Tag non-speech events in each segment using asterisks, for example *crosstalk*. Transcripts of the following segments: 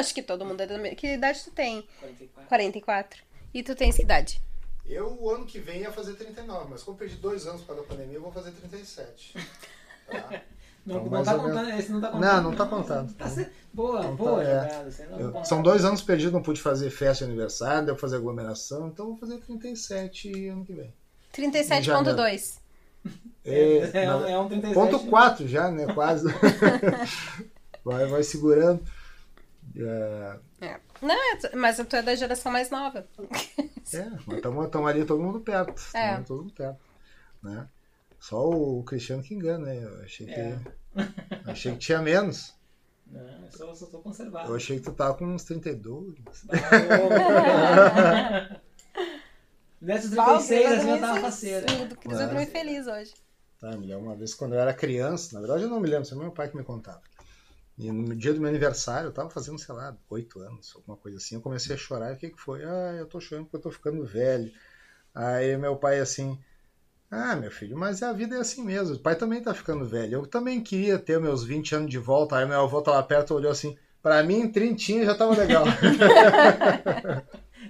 Acho que todo mundo é da mesma. Que idade tu tem? 44. 44. E tu tens que idade? Eu, o ano que vem, ia fazer 39, mas como perdi dois anos causa da pandemia, eu vou fazer 37. Tá? *laughs* Não, Então, não tá ou menos. contando, esse não tá contando. Não, não tá contando. Tá se- Boa, Então boa tá, é. jogada. Você não Eu- são dois anos perdidos, não pude fazer festa de aniversário, deu fazer aglomeração, então eu vou fazer 37 ano que vem. 37.2. É, é, na- um, é um 37. Ponto 4 já, né? Quase. *laughs* vai, vai segurando. É, É. Não, é mas tu é da geração mais nova. é, mas estamos ali todo mundo perto. É. tamo todo mundo perto. Né? Só o Cristiano que engana, né? Eu achei que, É. achei que tinha menos. Não, eu só, só tô conservado. Eu achei que tu tava com uns 32. Desses Val, 36, Cris, assim, eu eu tava faceira. O Cris dormir feliz hoje. Tá, me lembro uma vez quando eu era criança, na verdade eu não me lembro, isso é meu pai que me contava. E no dia do meu aniversário, eu tava fazendo, sei lá, oito anos, alguma coisa assim. Eu comecei a chorar. E o que, que foi? Ah, eu tô chorando porque eu tô ficando velho. Aí meu pai assim. Ah, meu filho, mas a vida é assim mesmo. O pai também tá ficando velho. Eu também queria ter meus 20 anos de volta. Aí meu avô tá lá perto olhou assim. Pra mim, trintinha já tava legal. *laughs*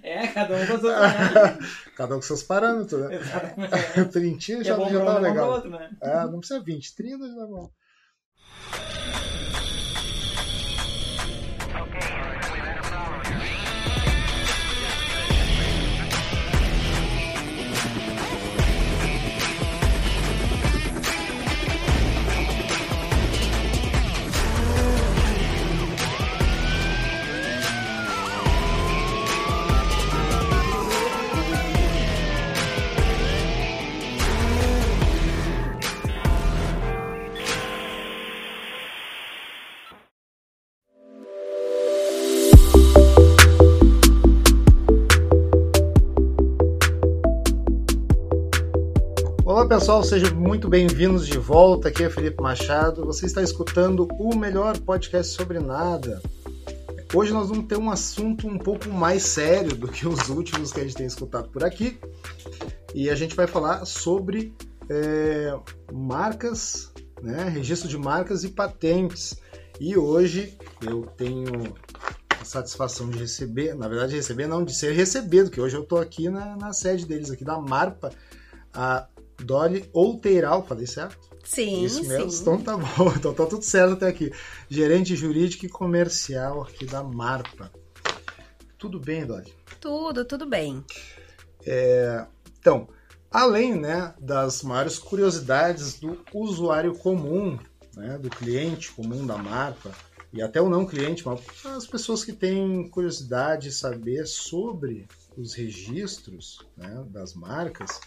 É, cada um com a sua *laughs* Cada um com seus parâmetros, né? Exatamente. *laughs* Trintinha É já, bom já tava é legal. outro, né? É, não precisa 20, 30 já tá bom. Pessoal, sejam muito bem-vindos de volta. Aqui é Felipe Machado. Você está escutando o melhor podcast sobre nada. Hoje nós vamos ter um assunto um pouco mais sério do que os últimos que a gente tem escutado por aqui. E a gente vai falar sobre é, marcas, né, registro de marcas e patentes. E hoje eu tenho a satisfação de receber, na verdade receber não, de ser recebido, que hoje eu estou aqui na, na sede deles aqui da Marpa, a Dolly Outeiral, falei certo? Sim, Isso mesmo, sim. então tá bom, *laughs* então tá tudo certo até aqui. Gerente jurídico e comercial aqui da Marpa. Tudo bem, Dolly? Tudo, tudo bem. Então, além né, das maiores curiosidades do usuário comum, né, do cliente comum da Marpa, e até o não cliente, mas as pessoas que têm curiosidade de saber sobre os registros né, das marcas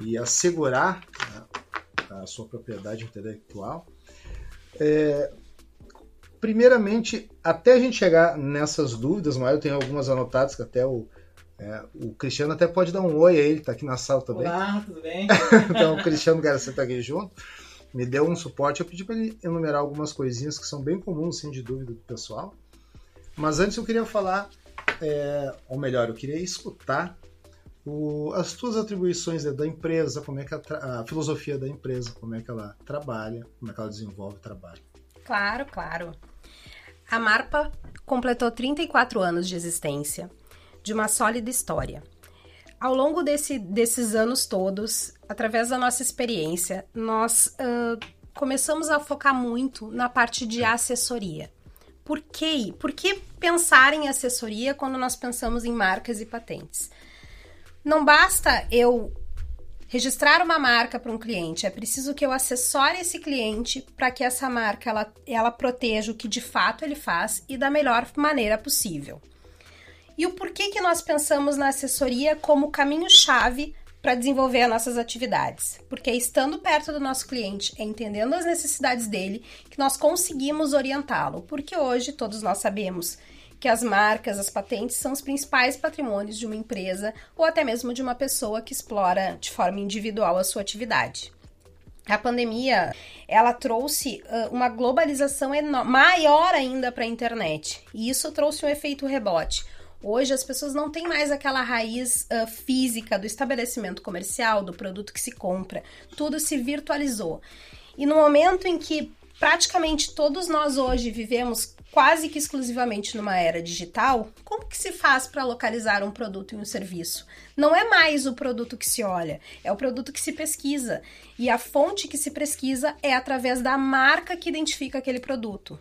e assegurar né, a sua propriedade intelectual. É, primeiramente, até a gente chegar nessas dúvidas, mas eu tenho algumas anotadas que até o, é, o Cristiano até pode dar um oi aí, ele está aqui na sala também. Olá, tudo bem? *laughs* então o Cristiano Garcia tá aqui junto, me deu um suporte. Eu pedi para ele enumerar algumas coisinhas que são bem comuns, assim, de dúvida do pessoal. Mas antes eu queria falar, é, ou melhor, eu queria escutar o- as tuas atribuições da empresa, como é que a, a filosofia da empresa, como é que ela trabalha, como é que ela desenvolve o trabalho. Claro, claro. A Marpa completou 34 anos de existência, de uma sólida história. Ao longo desse- desses anos todos, através da nossa experiência, nós ah, começamos a focar muito na parte de assessoria. Por quê? Por que pensar em assessoria quando nós pensamos em marcas e patentes? Não basta eu registrar uma marca para um cliente, é preciso que eu assessore esse cliente para que essa marca ela, ela proteja o que de fato ele faz e da melhor maneira possível. E o porquê que nós pensamos na assessoria como caminho-chave para desenvolver as nossas atividades? Porque estando perto do nosso cliente, entendendo as necessidades dele, que nós conseguimos orientá-lo. Porque hoje todos nós sabemos que as marcas, as patentes são os principais patrimônios de uma empresa ou até mesmo de uma pessoa que explora de forma individual a sua atividade. A pandemia, ela trouxe uma globalização maior ainda para a internet. E isso trouxe um efeito rebote. Hoje as pessoas não têm mais aquela raiz uh, física do estabelecimento comercial, do produto que se compra. Tudo se virtualizou. E no momento em que praticamente todos nós hoje vivemos quase que exclusivamente numa era digital, como que se faz para localizar um produto e um serviço? Não é mais o produto que se olha, é o produto que se pesquisa. E a fonte que se pesquisa é através da marca que identifica aquele produto.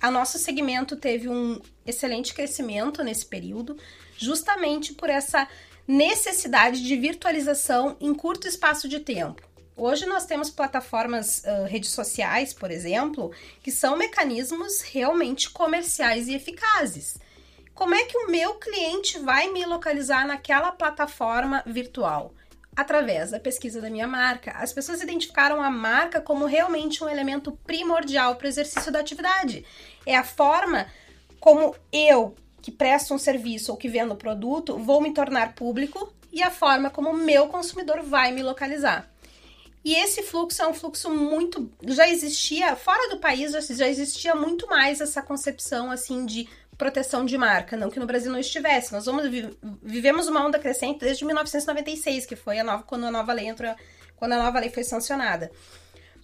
A nosso segmento teve um excelente crescimento nesse período, justamente por essa necessidade de virtualização em curto espaço de tempo. Hoje nós temos plataformas, uh, redes sociais, por exemplo, que são mecanismos realmente comerciais e eficazes. Como é que o meu cliente vai me localizar naquela plataforma virtual? Através da pesquisa da minha marca. As pessoas identificaram a marca como realmente um elemento primordial para o exercício da atividade. É a forma como eu, que presto um serviço ou que vendo produto, vou me tornar público e a forma como o meu consumidor vai me localizar. E esse fluxo é um fluxo muito. Já existia, fora do país, já, existia muito mais essa concepção assim de proteção de marca. Não que no Brasil não estivesse. Nós vamos, vivemos uma onda crescente desde 1996, que foi a nova, quando a nova lei entrou, quando a nova lei foi sancionada.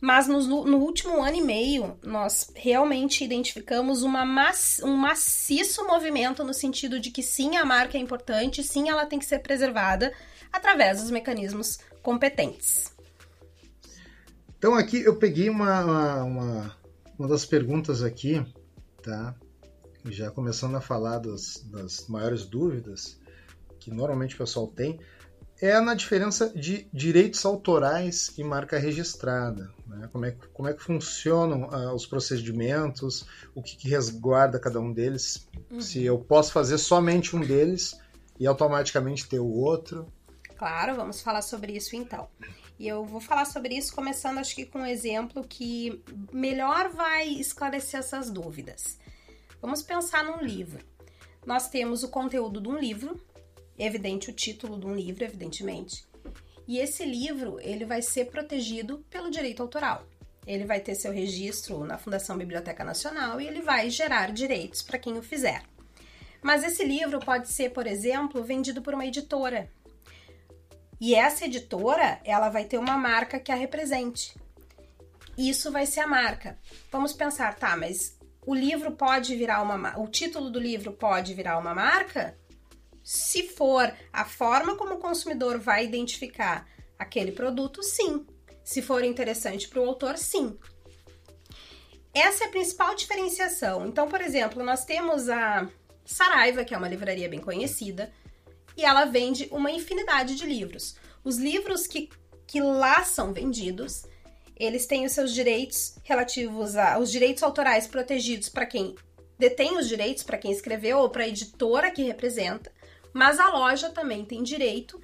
Mas no, no último ano e meio, nós realmente identificamos uma maci, um maciço movimento no sentido de que sim, a marca é importante, sim, ela tem que ser preservada através dos mecanismos competentes. Então aqui eu peguei uma, uma, uma das perguntas aqui, tá? Já começando a falar das, das maiores dúvidas que normalmente o pessoal tem, é na diferença de direitos autorais e marca registrada. Né? Como, é, como é que funcionam uh, os procedimentos, o que, que, resguarda cada um deles, uhum. se eu posso fazer somente um deles e automaticamente ter o outro. Claro, vamos falar sobre isso então. E eu vou falar sobre isso começando, acho que com um exemplo que melhor vai esclarecer essas dúvidas. Vamos pensar num livro. Nós temos o conteúdo de um livro, evidente o título de um livro, evidentemente. E esse livro, ele vai ser protegido pelo direito autoral. Ele vai ter seu registro na Fundação Biblioteca Nacional e ele vai gerar direitos para quem o fizer. Mas esse livro pode ser, por exemplo, vendido por uma editora e essa editora, ela vai ter uma marca que a represente. Isso vai ser a marca. Vamos pensar, tá, mas o livro pode virar uma o título do livro pode virar uma marca? Se for a forma como o consumidor vai identificar aquele produto, sim. Se for interessante para o autor, sim. Essa é a principal diferenciação. Então, por exemplo, nós temos a Saraiva, que é uma livraria bem conhecida, e ela vende uma infinidade de livros. Os livros que, que lá são vendidos, eles têm os seus direitos relativos aos direitos autorais protegidos para quem detém os direitos, para quem escreveu ou para a editora que representa, mas a loja também tem direito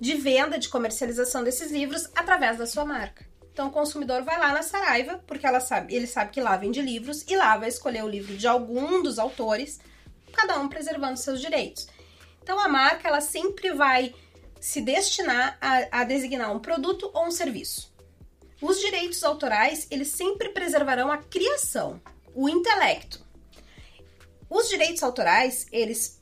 de venda, de comercialização desses livros através da sua marca. Então o consumidor vai lá na Saraiva, porque ela sabe, ele sabe que lá vende livros e lá vai escolher o livro de algum dos autores, cada um preservando seus direitos. Então a marca ela sempre vai se destinar a, a designar um produto ou um serviço. Os direitos autorais eles sempre preservarão a criação, o intelecto. Os direitos autorais eles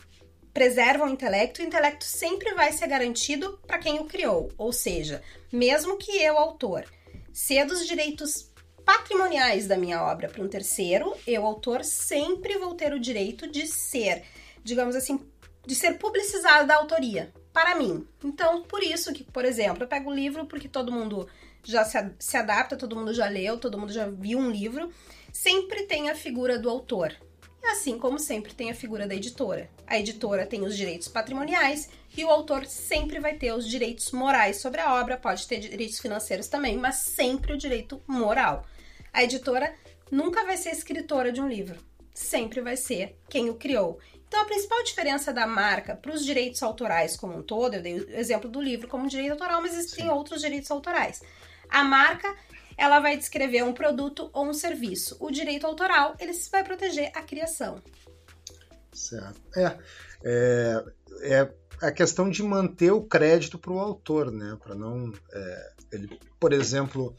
preservam o intelecto, o intelecto sempre vai ser garantido para quem o criou, ou seja, mesmo que eu, autor, ceda os direitos patrimoniais da minha obra para um terceiro, eu, autor, sempre vou ter o direito de ser, digamos assim, de ser publicizado da autoria para mim. Então, por isso que, por exemplo, eu pego o livro porque todo mundo já se, se adapta, todo mundo já leu, todo mundo já viu um livro, sempre tem a figura do autor. Assim como sempre tem a figura da editora. A editora tem os direitos patrimoniais e o autor sempre vai ter os direitos morais sobre a obra, pode ter direitos financeiros também, mas sempre o direito moral. A editora nunca vai ser escritora de um livro, sempre vai ser quem o criou. Então, a principal diferença da marca para os direitos autorais como um todo, eu dei o exemplo do livro como direito autoral, mas existem Sim. outros direitos autorais. A marca, ela vai descrever um produto ou um serviço. O direito autoral, ele vai proteger a criação. Certo. É, é, é a questão de manter o crédito para o autor, né? Para não. É, ele, por exemplo,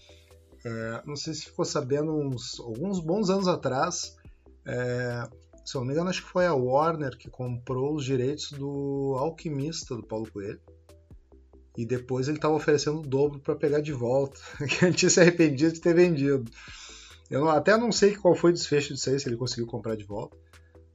é, não sei se ficou sabendo, uns, alguns bons anos atrás, é, se eu não me engano, acho que foi a Warner que comprou os direitos do Alquimista do Paulo Coelho. E depois ele estava oferecendo o dobro para pegar de volta, *laughs* que ele tinha se arrependido de ter vendido. Eu até não sei qual foi o desfecho disso aí, se ele conseguiu comprar de volta.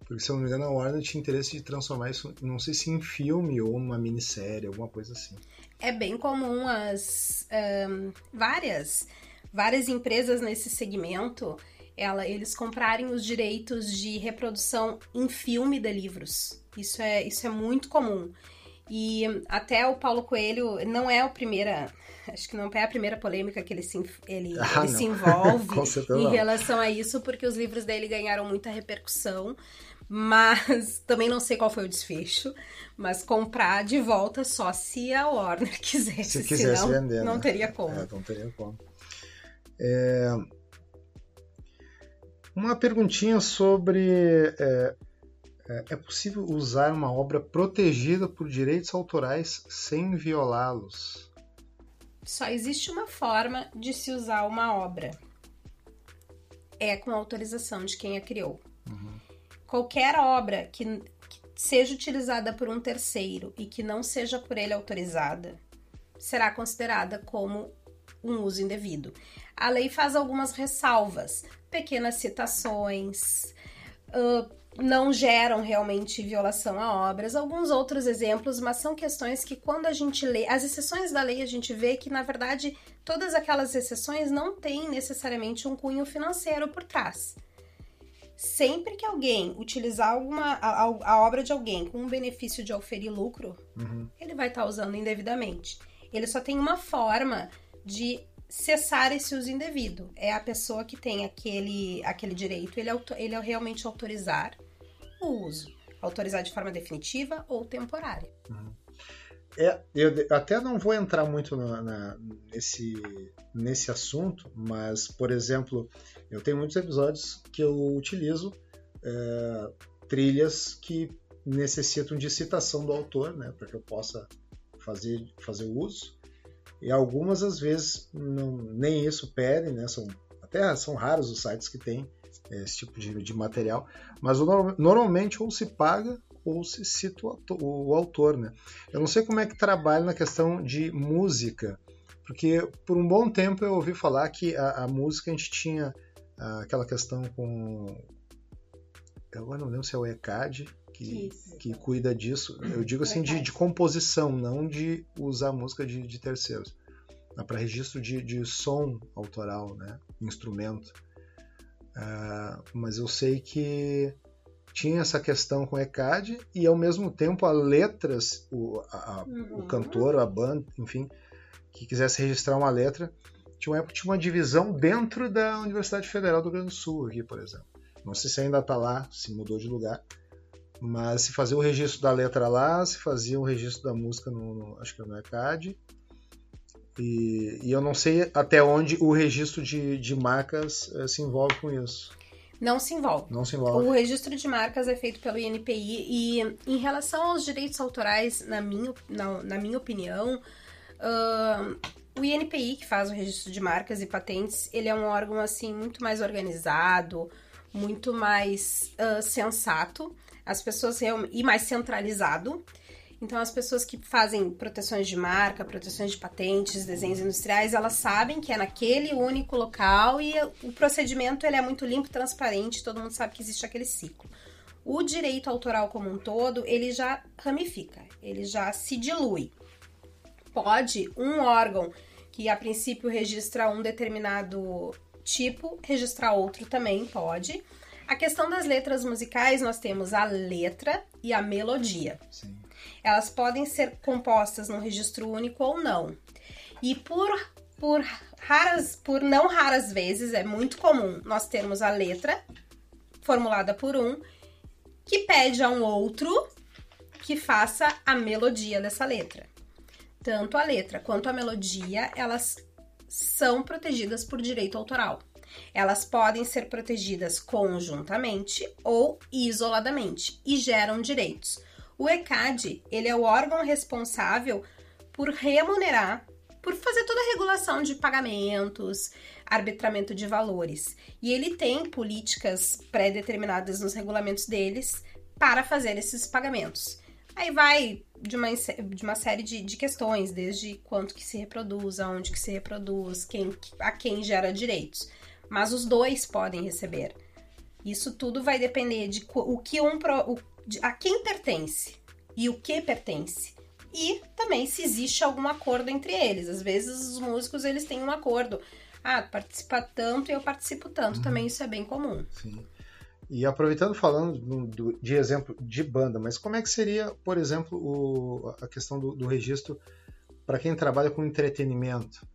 Porque, se eu não me engano, a Warner tinha interesse de transformar isso, não sei se em filme ou numa minissérie, alguma coisa assim. É bem comum as um, várias, várias empresas nesse segmento, ela, eles comprarem os direitos de reprodução em filme de livros. Isso é, isso é muito comum. E até o Paulo Coelho não é a primeira, acho que não é a primeira polêmica que ele se, ele, Ah, ele se envolve *laughs* em relação a isso, porque os livros dele ganharam muita repercussão. Mas *laughs* também não sei qual foi o desfecho. Mas comprar de volta só se a Warner *laughs* quisesse. Se quisesse senão vender, não né? teria como. É, não teria como. É, Uma perguntinha sobre. É, é, é possível usar uma obra protegida por direitos autorais sem violá-los? Só existe uma forma de se usar uma obra. É com autorização de quem a criou. Qualquer obra que, que seja utilizada por um terceiro e que não seja por ele autorizada será considerada como um uso indevido. A lei faz algumas ressalvas, pequenas citações, ah, não geram realmente violação a obras, alguns outros exemplos, mas são questões que quando a gente lê, as exceções da lei a gente vê que na verdade todas aquelas exceções não têm necessariamente um cunho financeiro por trás. Sempre que alguém utilizar alguma a, a- obra de alguém com um benefício de oferir lucro, Uhum. ele vai estar usando indevidamente. Ele só tem uma forma de cessar esse uso indevido. É a pessoa que tem aquele, aquele direito, ele, auto- ele realmente autorizar o uso. Autorizar de forma definitiva ou temporária. É, eu até não vou entrar muito na- na- nesse, nesse assunto, mas, por exemplo, eu tenho muitos episódios que eu utilizo é, trilhas que necessitam de citação do autor, né, para que eu possa fazer, fazer o uso. E algumas, às vezes, não, nem isso pedem, né, são, até são raros os sites que têm é, esse tipo de, de material, mas o norm- normalmente ou se paga ou se cita o o autor, né? Eu não sei como é que trabalha na questão de música, porque por um bom tempo eu ouvi falar que a, a música a gente tinha ah, aquela questão com. Eu agora não lembro se é o ECAD que, que cuida disso. Eu digo assim de, de composição, não de usar música de, de terceiros. Para registro de, de som autoral, né? Instrumento. Ah, mas eu sei que tinha essa questão com o ECAD e ao mesmo tempo a letras, o, a- a- o Uhum. cantor, a banda, enfim, que quisesse registrar uma letra, tinha uma época tinha uma divisão dentro da Universidade Federal do Rio Grande do Sul, aqui, por exemplo. Não sei se ainda está lá, se mudou de lugar, mas se fazia o registro da letra lá, se fazia o registro da música no, no- acho que no ECAD. E, e eu não sei até onde o registro de, de marcas eh, se envolve com isso. Não se envolve. Não se envolve. O registro de marcas é feito pelo INPI e em relação aos direitos autorais, na minha, na, na minha opinião, ahn, o INPI, que faz o registro de marcas e patentes, ele é um órgão assim muito mais organizado, muito mais ah, sensato, as pessoas e mais centralizado. Então, as pessoas que fazem proteções de marca, proteções de patentes, desenhos industriais, elas sabem que é naquele único local e o procedimento ele é muito limpo, transparente, todo mundo sabe que existe aquele ciclo. O direito autoral como um todo, ele já ramifica, ele já se dilui. Pode um órgão que a princípio registra um determinado tipo, registrar outro também pode. A questão das letras musicais, nós temos a letra e a melodia. Sim. Elas podem ser compostas num registro único ou não. E por, por raras, por não raras vezes, é muito comum nós termos a letra formulada por um que pede a um outro que faça a melodia dessa letra. Tanto a letra quanto a melodia, elas são protegidas por direito autoral. Elas podem ser protegidas conjuntamente ou isoladamente e geram direitos. O ECAD, ele é o órgão responsável por remunerar, por fazer toda a regulação de pagamentos, arbitramento de valores. E ele tem políticas pré-determinadas nos regulamentos deles para fazer esses pagamentos. Aí vai de uma, de uma série de, de questões, desde quanto que se reproduz, aonde que se reproduz, quem, a quem gera direitos. Mas os dois podem receber. Isso tudo vai depender de o que um pro- o- de- a quem pertence e o que pertence. E também se existe algum acordo entre eles. Às vezes os músicos eles têm um acordo. Ah, participa tanto e eu participo tanto. Também isso é bem comum. Sim. E aproveitando falando do- do- de exemplo de banda, mas como é que seria, por exemplo, o- a questão do, do registro para quem trabalha com entretenimento?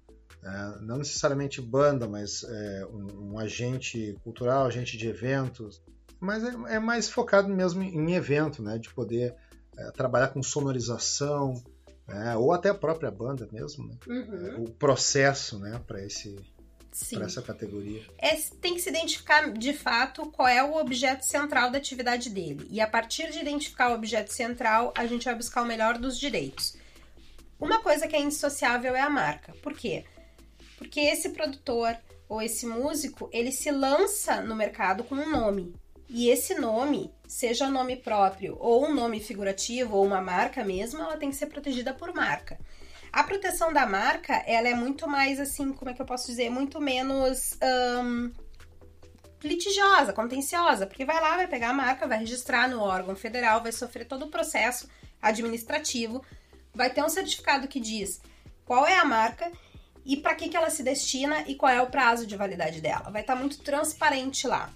É, não necessariamente banda, mas é, um, um agente cultural, agente de eventos, mas é, é mais focado mesmo em, evento, né? De poder é, trabalhar com sonorização, é, ou até a própria banda mesmo, né? O processo, né? Para esse para essa categoria. é, tem que se identificar de fato qual é o objeto central da atividade dele. E a partir de identificar o objeto central, a gente vai buscar o melhor dos direitos. Uma coisa que é indissociável é a marca. Por quê? Porque esse produtor ou esse músico, ele se lança no mercado com um nome. E esse nome, seja nome próprio ou um nome figurativo ou uma marca mesmo, ela tem que ser protegida por marca. A proteção da marca, ela é muito mais assim, como é que eu posso dizer? Muito menos litigiosa, contenciosa, porque vai lá, vai pegar a marca, vai registrar no órgão federal, vai sofrer todo o processo administrativo, vai ter um certificado que diz qual é a marca e para que, que ela se destina e qual é o prazo de validade dela. Vai estar muito transparente lá.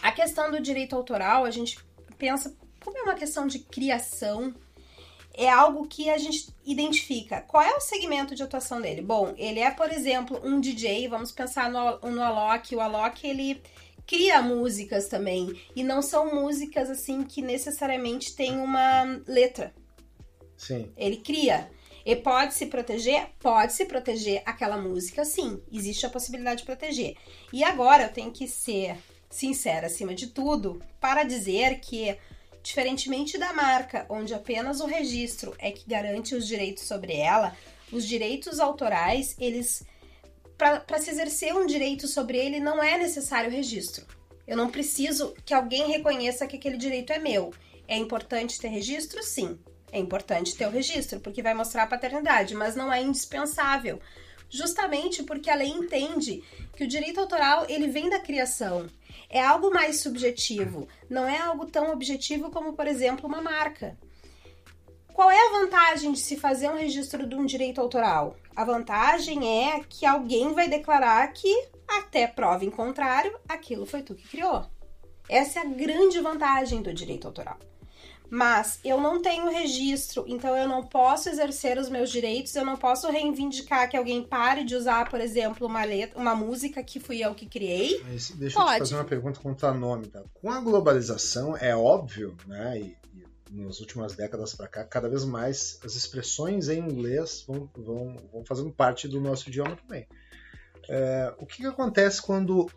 A questão do direito autoral, a gente pensa, como é uma questão de criação, é algo que a gente identifica. Qual é o segmento de atuação dele? Bom, ele é, por exemplo, um DJ, vamos pensar no, no Alok. O Alok, ele cria músicas também. E não são músicas, assim, que necessariamente têm uma letra. Sim. Ele cria. E pode se proteger? Pode se proteger aquela música, sim. Existe a possibilidade de proteger. E agora eu tenho que ser sincera acima de tudo para dizer que, diferentemente da marca, onde apenas o registro é que garante os direitos sobre ela, os direitos autorais, eles. Para se exercer um direito sobre ele, não é necessário registro. Eu não preciso que alguém reconheça que aquele direito é meu. É importante ter registro? Sim. É importante ter o registro, porque vai mostrar a paternidade, mas não é indispensável. Justamente porque a lei entende que o direito autoral ele vem da criação. É algo mais subjetivo, não é algo tão objetivo como, por exemplo, uma marca. Qual é a vantagem de se fazer um registro de um direito autoral? A vantagem é que alguém vai declarar que, até prova em contrário, aquilo foi tu que criou. Essa é a grande vantagem do direito autoral. Mas eu não tenho registro, então eu não posso exercer os meus direitos, eu não posso reivindicar que alguém pare de usar, por exemplo, uma letra, uma música que fui eu que criei. Mas deixa eu Pode. te fazer uma pergunta quanto a nome, tá? Com a globalização, é óbvio, né? E, e nas últimas décadas para cá, cada vez mais as expressões em inglês vão, vão, vão fazendo parte do nosso idioma também. É, o que, que acontece quando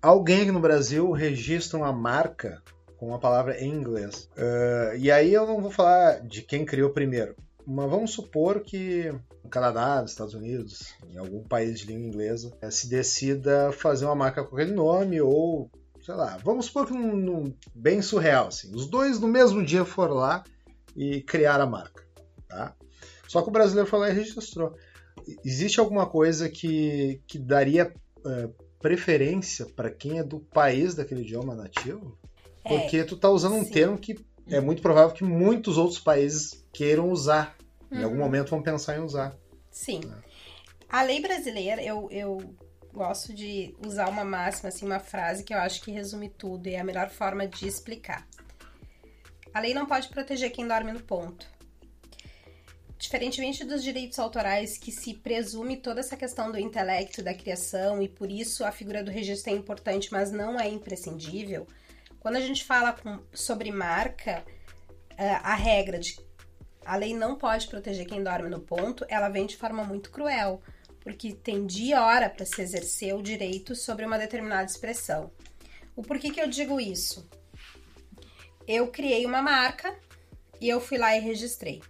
alguém aqui no Brasil registra uma marca com uma palavra em inglês? É, e aí eu não vou falar de quem criou primeiro, mas vamos supor que no Canadá, nos Estados Unidos, em algum país de língua inglesa, eh, se decida fazer uma marca com aquele nome ou, sei lá, vamos supor que num, num- bem surreal, assim, os dois no mesmo dia foram lá e criaram a marca, tá? Só que o brasileiro foi lá e registrou. Existe alguma coisa que, que daria eh, preferência para quem é do país daquele idioma nativo? É, Porque tu tá usando um sim. termo que é muito provável que muitos outros países queiram usar. Em algum Uhum. momento vão pensar em usar. Sim. A lei brasileira, eu, eu gosto de usar uma máxima, assim, uma frase que eu acho que resume tudo e é a melhor forma de explicar. A lei não pode proteger quem dorme no ponto. Diferentemente dos direitos autorais, que se presume toda essa questão do intelecto, da criação, e por isso a figura do registro é importante, mas não é imprescindível, quando a gente fala com- sobre marca, eh, a regra de a lei não pode proteger quem dorme no ponto, ela vem de forma muito cruel, porque tem dia e hora para se exercer o direito sobre uma determinada expressão. O porquê que eu digo isso? Eu criei uma marca e eu fui lá e registrei.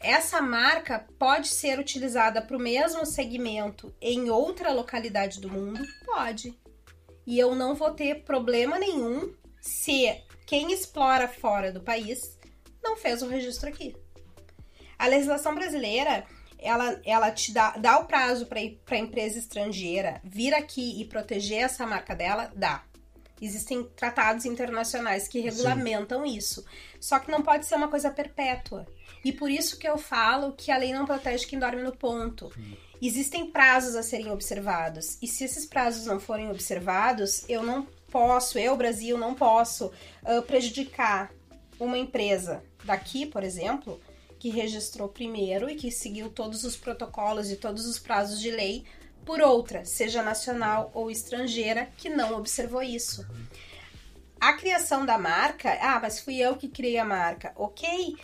Essa marca pode ser utilizada para o mesmo segmento em outra localidade do mundo? Pode. E eu não vou ter problema nenhum se quem explora fora do país não fez o registro aqui. A legislação brasileira, ela, ela te dá, dá o prazo para a empresa estrangeira vir aqui e proteger essa marca dela? Dá. Existem tratados internacionais que regulamentam Sim. isso. Só que não pode ser uma coisa perpétua. E por isso que eu falo que a lei não protege quem dorme no ponto. Sim. Existem prazos a serem observados. E se esses prazos não forem observados, eu não posso, eu, Brasil, não posso uh, prejudicar uma empresa daqui, por exemplo, que registrou primeiro e que seguiu todos os protocolos e todos os prazos de lei, por outra, seja nacional ou estrangeira, que não observou isso. A criação da marca, ah, mas fui eu que criei a marca. Ok,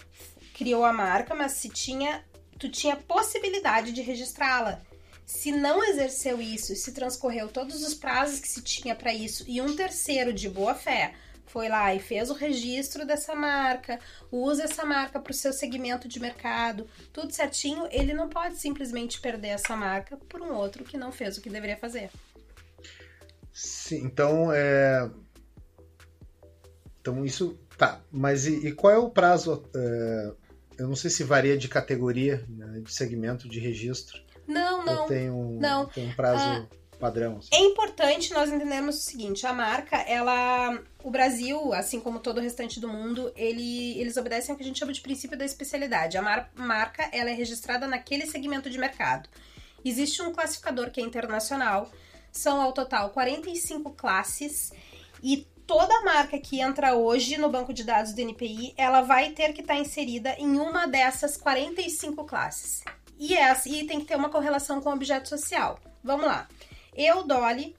criou a marca, mas se tinha, tu tinha possibilidade de registrá-la. Se não exerceu isso, se transcorreu todos os prazos que se tinha para isso e um terceiro de boa fé foi lá e fez o registro dessa marca, usa essa marca para o seu segmento de mercado, tudo certinho, ele não pode simplesmente perder essa marca por um outro que não fez o que deveria fazer. Sim, então é. Então isso. Tá, mas e, e qual é o prazo? É... Eu não sei se varia de categoria, né, de segmento de registro. Não, não. Tem um, não. Tem um prazo. Ah, padrão. Assim. É importante nós entendermos o seguinte: a marca, ela. O Brasil, assim como todo o restante do mundo, ele, eles obedecem ao que a gente chama de princípio da especialidade. A mar, marca ela é registrada naquele segmento de mercado. Existe um classificador que é internacional, são ao total 45 classes e toda marca que entra hoje no banco de dados do NPI, ela vai ter que estar inserida em uma dessas 45 classes. E, é, e tem que ter uma correlação com o objeto social. Vamos lá. Eu, Dolly,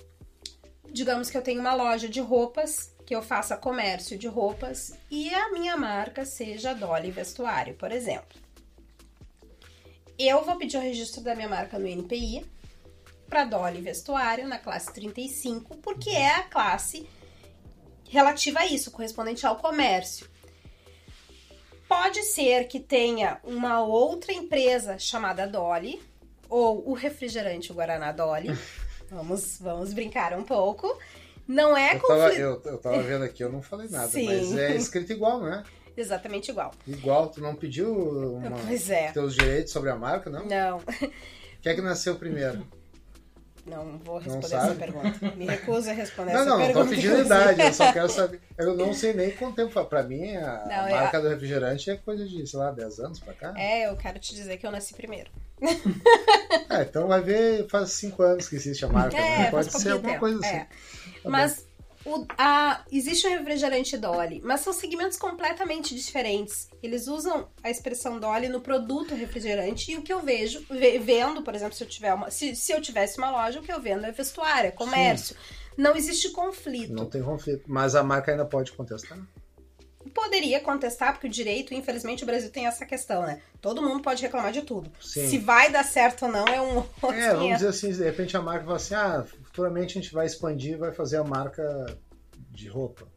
digamos que eu tenho uma loja de roupas, que eu faça comércio de roupas, e a minha marca seja Dolly Vestuário, por exemplo. Eu vou pedir o registro da minha marca no NPI para Dolly Vestuário, na classe 35, porque é a classe relativa a isso, correspondente ao comércio. Pode ser que tenha uma outra empresa chamada Dolly, ou o refrigerante Guaraná Dolly, *laughs* Vamos, vamos brincar um pouco. Não é eu tava, eu, eu tava vendo aqui, eu não falei nada, Sim. mas é escrito igual, né? Exatamente igual. Igual, tu não pediu uma, é. teus direitos sobre a marca, não? Não. Quem é que nasceu primeiro? *laughs* Não vou responder essa pergunta. Me recuso a responder *laughs* não, essa não, pergunta. Não, não pedindo idade, eu só *laughs* quero saber. Eu não sei nem quanto tempo. Pra mim, a, não, marca eu... do refrigerante é coisa de, sei lá, 10 anos pra cá. É, eu quero te dizer que eu nasci primeiro. É, então vai ver, faz 5 anos que existe a marca. É, né? Pode ser alguma tempo. coisa assim. É. Tá mas o, a, existe o refrigerante Dolly, mas são segmentos completamente diferentes. Eles usam a expressão Dolly no produto refrigerante e o que eu vejo, vendo, por exemplo, se eu, tiver uma, se, se eu tivesse uma loja, o que eu vendo é vestuário, é comércio. Sim. Não existe conflito. Não tem conflito, mas a marca ainda pode contestar. Poderia contestar, porque o direito, infelizmente, o Brasil tem essa questão, né? Todo mundo pode reclamar de tudo. Sim. Se vai dar certo ou não é um É, vamos dizer assim, de repente a marca fala assim, ah, futuramente a gente vai expandir vai fazer a marca de roupa.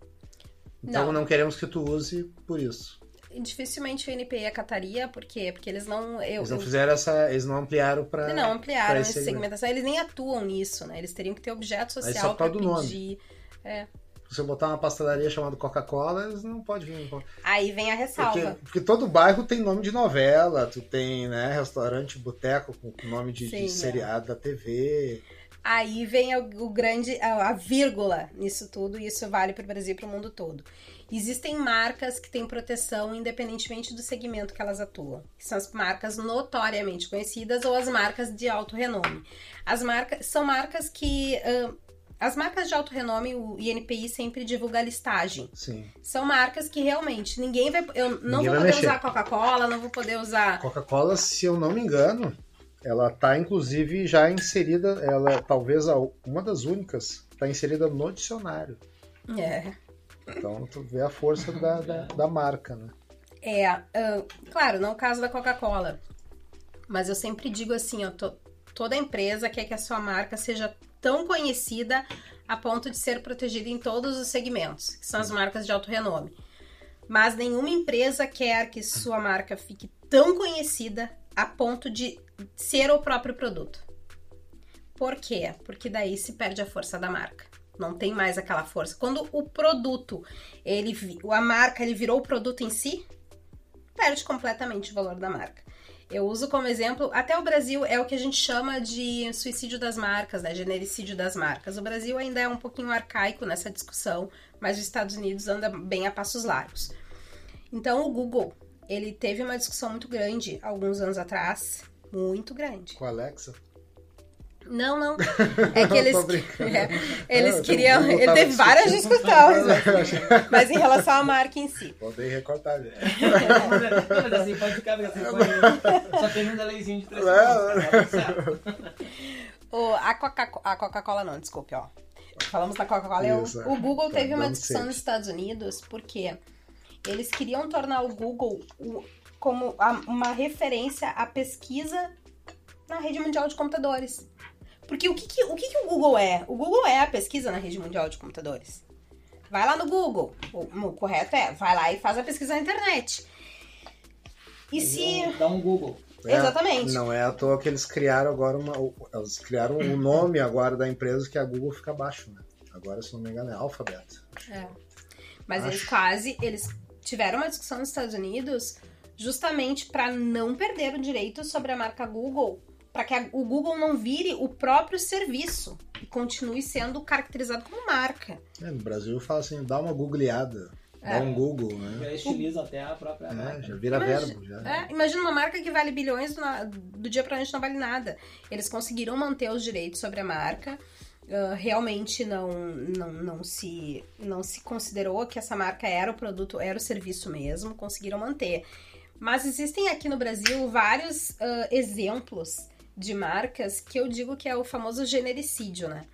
Então não, não queremos que tu use por isso. Dificilmente o NPI acataria, por quê? Porque eles não. Eu, eles não fizeram essa. Eles não ampliaram para. Não ampliaram essa segmentação. Eles nem atuam nisso, né? Eles teriam que ter objeto social para pedir. Nome. É. Se você botar uma pastelaria chamada Coca-Cola, eles não pode vir. Aí vem a ressalva. Porque, porque, todo bairro tem nome de novela, tu tem, né, restaurante, boteco com nome de, Sim, de seriado é. da TV. Aí vem o, o grande, a, a, vírgula nisso tudo, e isso vale para o Brasil e para o mundo todo. Existem marcas que têm proteção independentemente do segmento que elas atuam. São as marcas notoriamente conhecidas ou as marcas de alto renome. As marcas são marcas que uh, as marcas de alto renome, o INPI sempre divulga a listagem. Sim. São marcas que realmente ninguém vai. Eu não ninguém vou poder usar Coca-Cola, não vou poder usar. Coca-Cola, se eu não me engano, ela tá inclusive já inserida. Ela é talvez uma das únicas. Tá inserida no dicionário. É. Então tu vê a força da, da, da marca, né? É, uh, claro, não é o caso da Coca-Cola. Mas eu sempre digo assim, ó, to, toda empresa quer que a sua marca seja tão conhecida a ponto de ser protegida em todos os segmentos, que são as marcas de alto renome. Mas nenhuma empresa quer que sua marca fique tão conhecida a ponto de ser o próprio produto. Por quê? Porque daí se perde a força da marca. Não tem mais aquela força. Quando o produto, ele a marca, ele virou o produto em si, perde completamente o valor da marca. Eu uso como exemplo, até o Brasil é o que a gente chama de suicídio das marcas, né? Genericídio das marcas. O Brasil ainda é um pouquinho arcaico nessa discussão, mas os Estados Unidos anda bem a passos largos. Então, o Google, ele teve uma discussão muito grande alguns anos atrás, muito grande. Com a Alexa. Não, não. *laughs* É que eles, é, eles É, queriam. Ele teve várias discussões, *laughs* mas, mas em relação à marca em si. Podem recortar. *laughs* né? Não, mas- assim pode ficar, assim pode. Só tem um delayzinho de 3 É, segundos. tá. O, a Coca- a Coca-Cola não, desculpe, ó. Falamos da Coca-Cola. é. O Google Tá teve uma discussão nos Estados Unidos porque eles queriam tornar o Google o- como a- uma referência à pesquisa na rede mundial de computadores. Porque o que, que- o que, que o Google é? O Google é a pesquisa na rede mundial de computadores. Vai lá no Google. O, o correto é, vai lá e faz a pesquisa na internet. E se. Dá um Google. É, Exatamente. Não é à toa que eles criaram agora uma. Eles criaram o nome agora da empresa que a Google fica abaixo, né? Agora, se não me engano, é Alphabet. É. Mas Acho. eles quase, eles tiveram uma discussão nos Estados Unidos justamente para não perder o direito sobre a marca Google, para que a- o Google não vire o próprio serviço e continue sendo caracterizado como marca. É, no Brasil fala assim, dá uma googleada. É. Dá um Google, né? Já estilizam até a própria É, marca. já vira Imagina- verbo. Já. É, imagina uma marca que vale bilhões do, na- do dia pra noite não vale nada. Eles conseguiram manter os direitos sobre a marca. ah, realmente não, não, não, se, não se considerou que essa marca era o produto, era o serviço mesmo, conseguiram manter. Mas existem aqui no Brasil vários ah, exemplos de marcas que eu digo que é o famoso genericídio, né?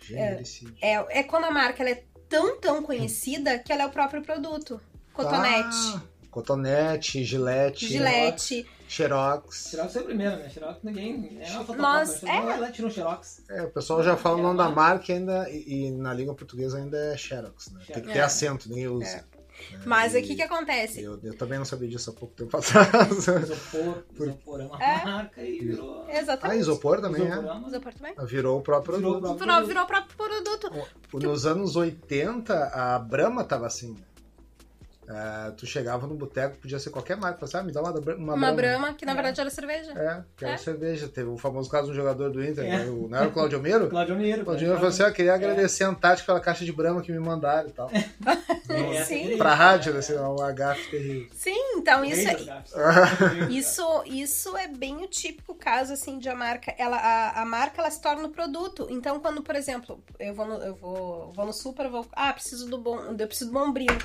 Genericídio. É, é quando a marca ela é tão, tão conhecida que ela é o próprio produto. Cotonete, Ah, cotonete, gilete, Gillette. xerox. Xerox foi o primeiro, né? Xerox ninguém. É uma fotocópia. Nós- Todo mundo vai lá e tira um Xerox. É, o pessoal já fala o nome da marca ainda, e, e na língua portuguesa ainda é xerox, né? Tem que ter É. acento, ninguém usa. Mas o que que acontece? Eu, eu também não sabia disso há pouco tempo atrás. Isopor. Isopor é uma É. marca e virou. ah, Exatamente. isopor também Isopor é. é uma- Isopor também. Virou o próprio Virou o produto. próprio Virou, virou o próprio produto. Nos anos 80, a Brahma tava assim. né? É, tu chegava no boteco, podia ser qualquer marca. Você, ah, me dá uma, uma, Uma brama, que na É. verdade era cerveja. É, que era É. cerveja. Teve o famoso caso de um jogador do Inter, É. né? o, não era o Claudio Miro? Claudio Miro. Claudio Miro falou assim: ah, queria agradecer a Antártica pela caixa de Brahma que me mandaram e tal. É, Sim. pra rádio? Assim, um agafe terrível. Sim, então isso, é- *laughs* isso, isso é bem o típico caso assim de a marca, ela a, a marca ela se torna o produto. Então quando, por exemplo, eu vou no, eu vou, vou no super, eu vou, ah, preciso do bom, eu preciso do Bombril.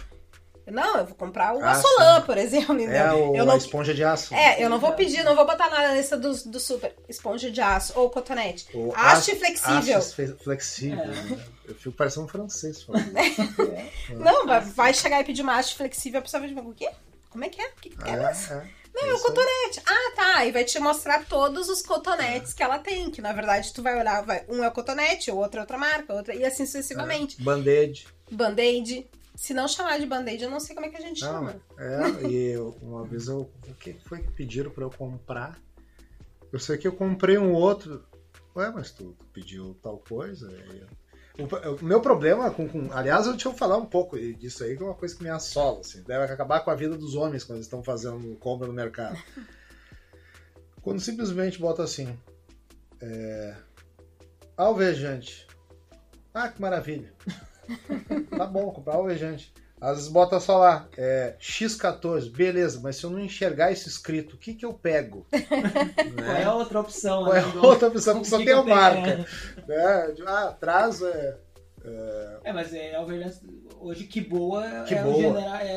Não, eu vou comprar o Ah, Açolan, por exemplo, É entendeu? o, eu não a esponja de aço. É, eu não vou pedir, não vou botar nada nessa do, do super. Esponja de aço ou cotonete. O Haste aço- flexível. aço fe- flexível. É. né? Eu fico parecendo um francês falando. *laughs* Não, vai, vai chegar e pedir uma haste flexível, a pessoa vai dizer, o quê? Como é que é? O que, que? É, é. Não, é o cotonete. Ah, tá. E vai te mostrar todos os cotonetes que ela tem. Que na verdade tu vai olhar, vai, um é o cotonete, o outro é outra marca, outra, e assim sucessivamente. Band-aid. Band-aid. Se não chamar de band-aid, eu não sei como é que a gente Não, chama. é, e eu- uma vez eu. O que foi que pediram pra eu comprar? Eu sei que eu comprei um outro. Ué, mas tu, pediu tal coisa? Eu- O, o meu problema com, com- Aliás, eu deixa eu falar um pouco disso aí, que é uma coisa que me assola. Assim, deve acabar com a vida dos homens quando eles estão fazendo compra no mercado. *laughs* Quando simplesmente bota assim. É, alvejante. Ah, que maravilha. *laughs* tá bom, comprar alvejante. Às vezes bota só lá, é, X14, beleza, mas se eu não enxergar isso escrito, o que que eu pego? *laughs* Qual é né? a outra opção? Qual é né, a outra opção? Porque só *laughs* que tem que a marca. Né? Ah, atrás é, é, É, mas é, alvejante, hoje que boa Que é, boa. o genera- é,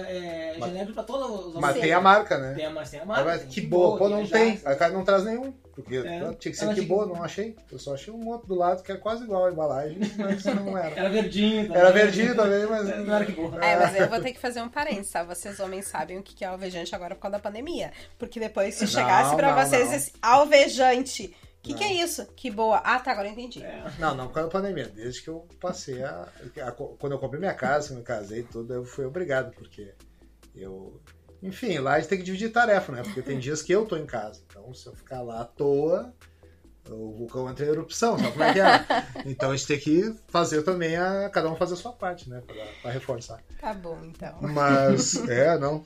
é Mas- genérico pra todos os Mas Sim. tem a marca, né? Tem a, mas tem a marca. vai, tem que boa, pô, não já- tem. Aí o cara não traz nenhum. Porque É. tinha que ser que boa, que- não achei. Eu só achei um outro do lado que é quase igual a embalagem, mas não *laughs* era. Era verdinho também. Era verdinho também, mas. Não era que boa. É, mas eu vou *laughs* ter que fazer um parênteses, tá? Vocês homens sabem o que é alvejante agora por causa da pandemia. Porque depois, se Não, chegasse pra não, vocês não. esse alvejante, que, que é isso? Que boa. Ah, tá, agora eu entendi. É. Não, não causa da pandemia. Desde que eu passei a, a- Quando eu comprei minha casa, quando eu casei e tudo, eu fui obrigado, porque eu. Enfim, lá a gente tem que dividir tarefa, né? Porque tem dias que eu tô em casa. Então, se eu ficar lá à toa, o vulcão entra em erupção, sabe como é que é? *laughs* Então a gente tem que fazer também a. Cada um fazer a sua parte, né? Pra, pra reforçar. Tá bom, então. Mas, é, não.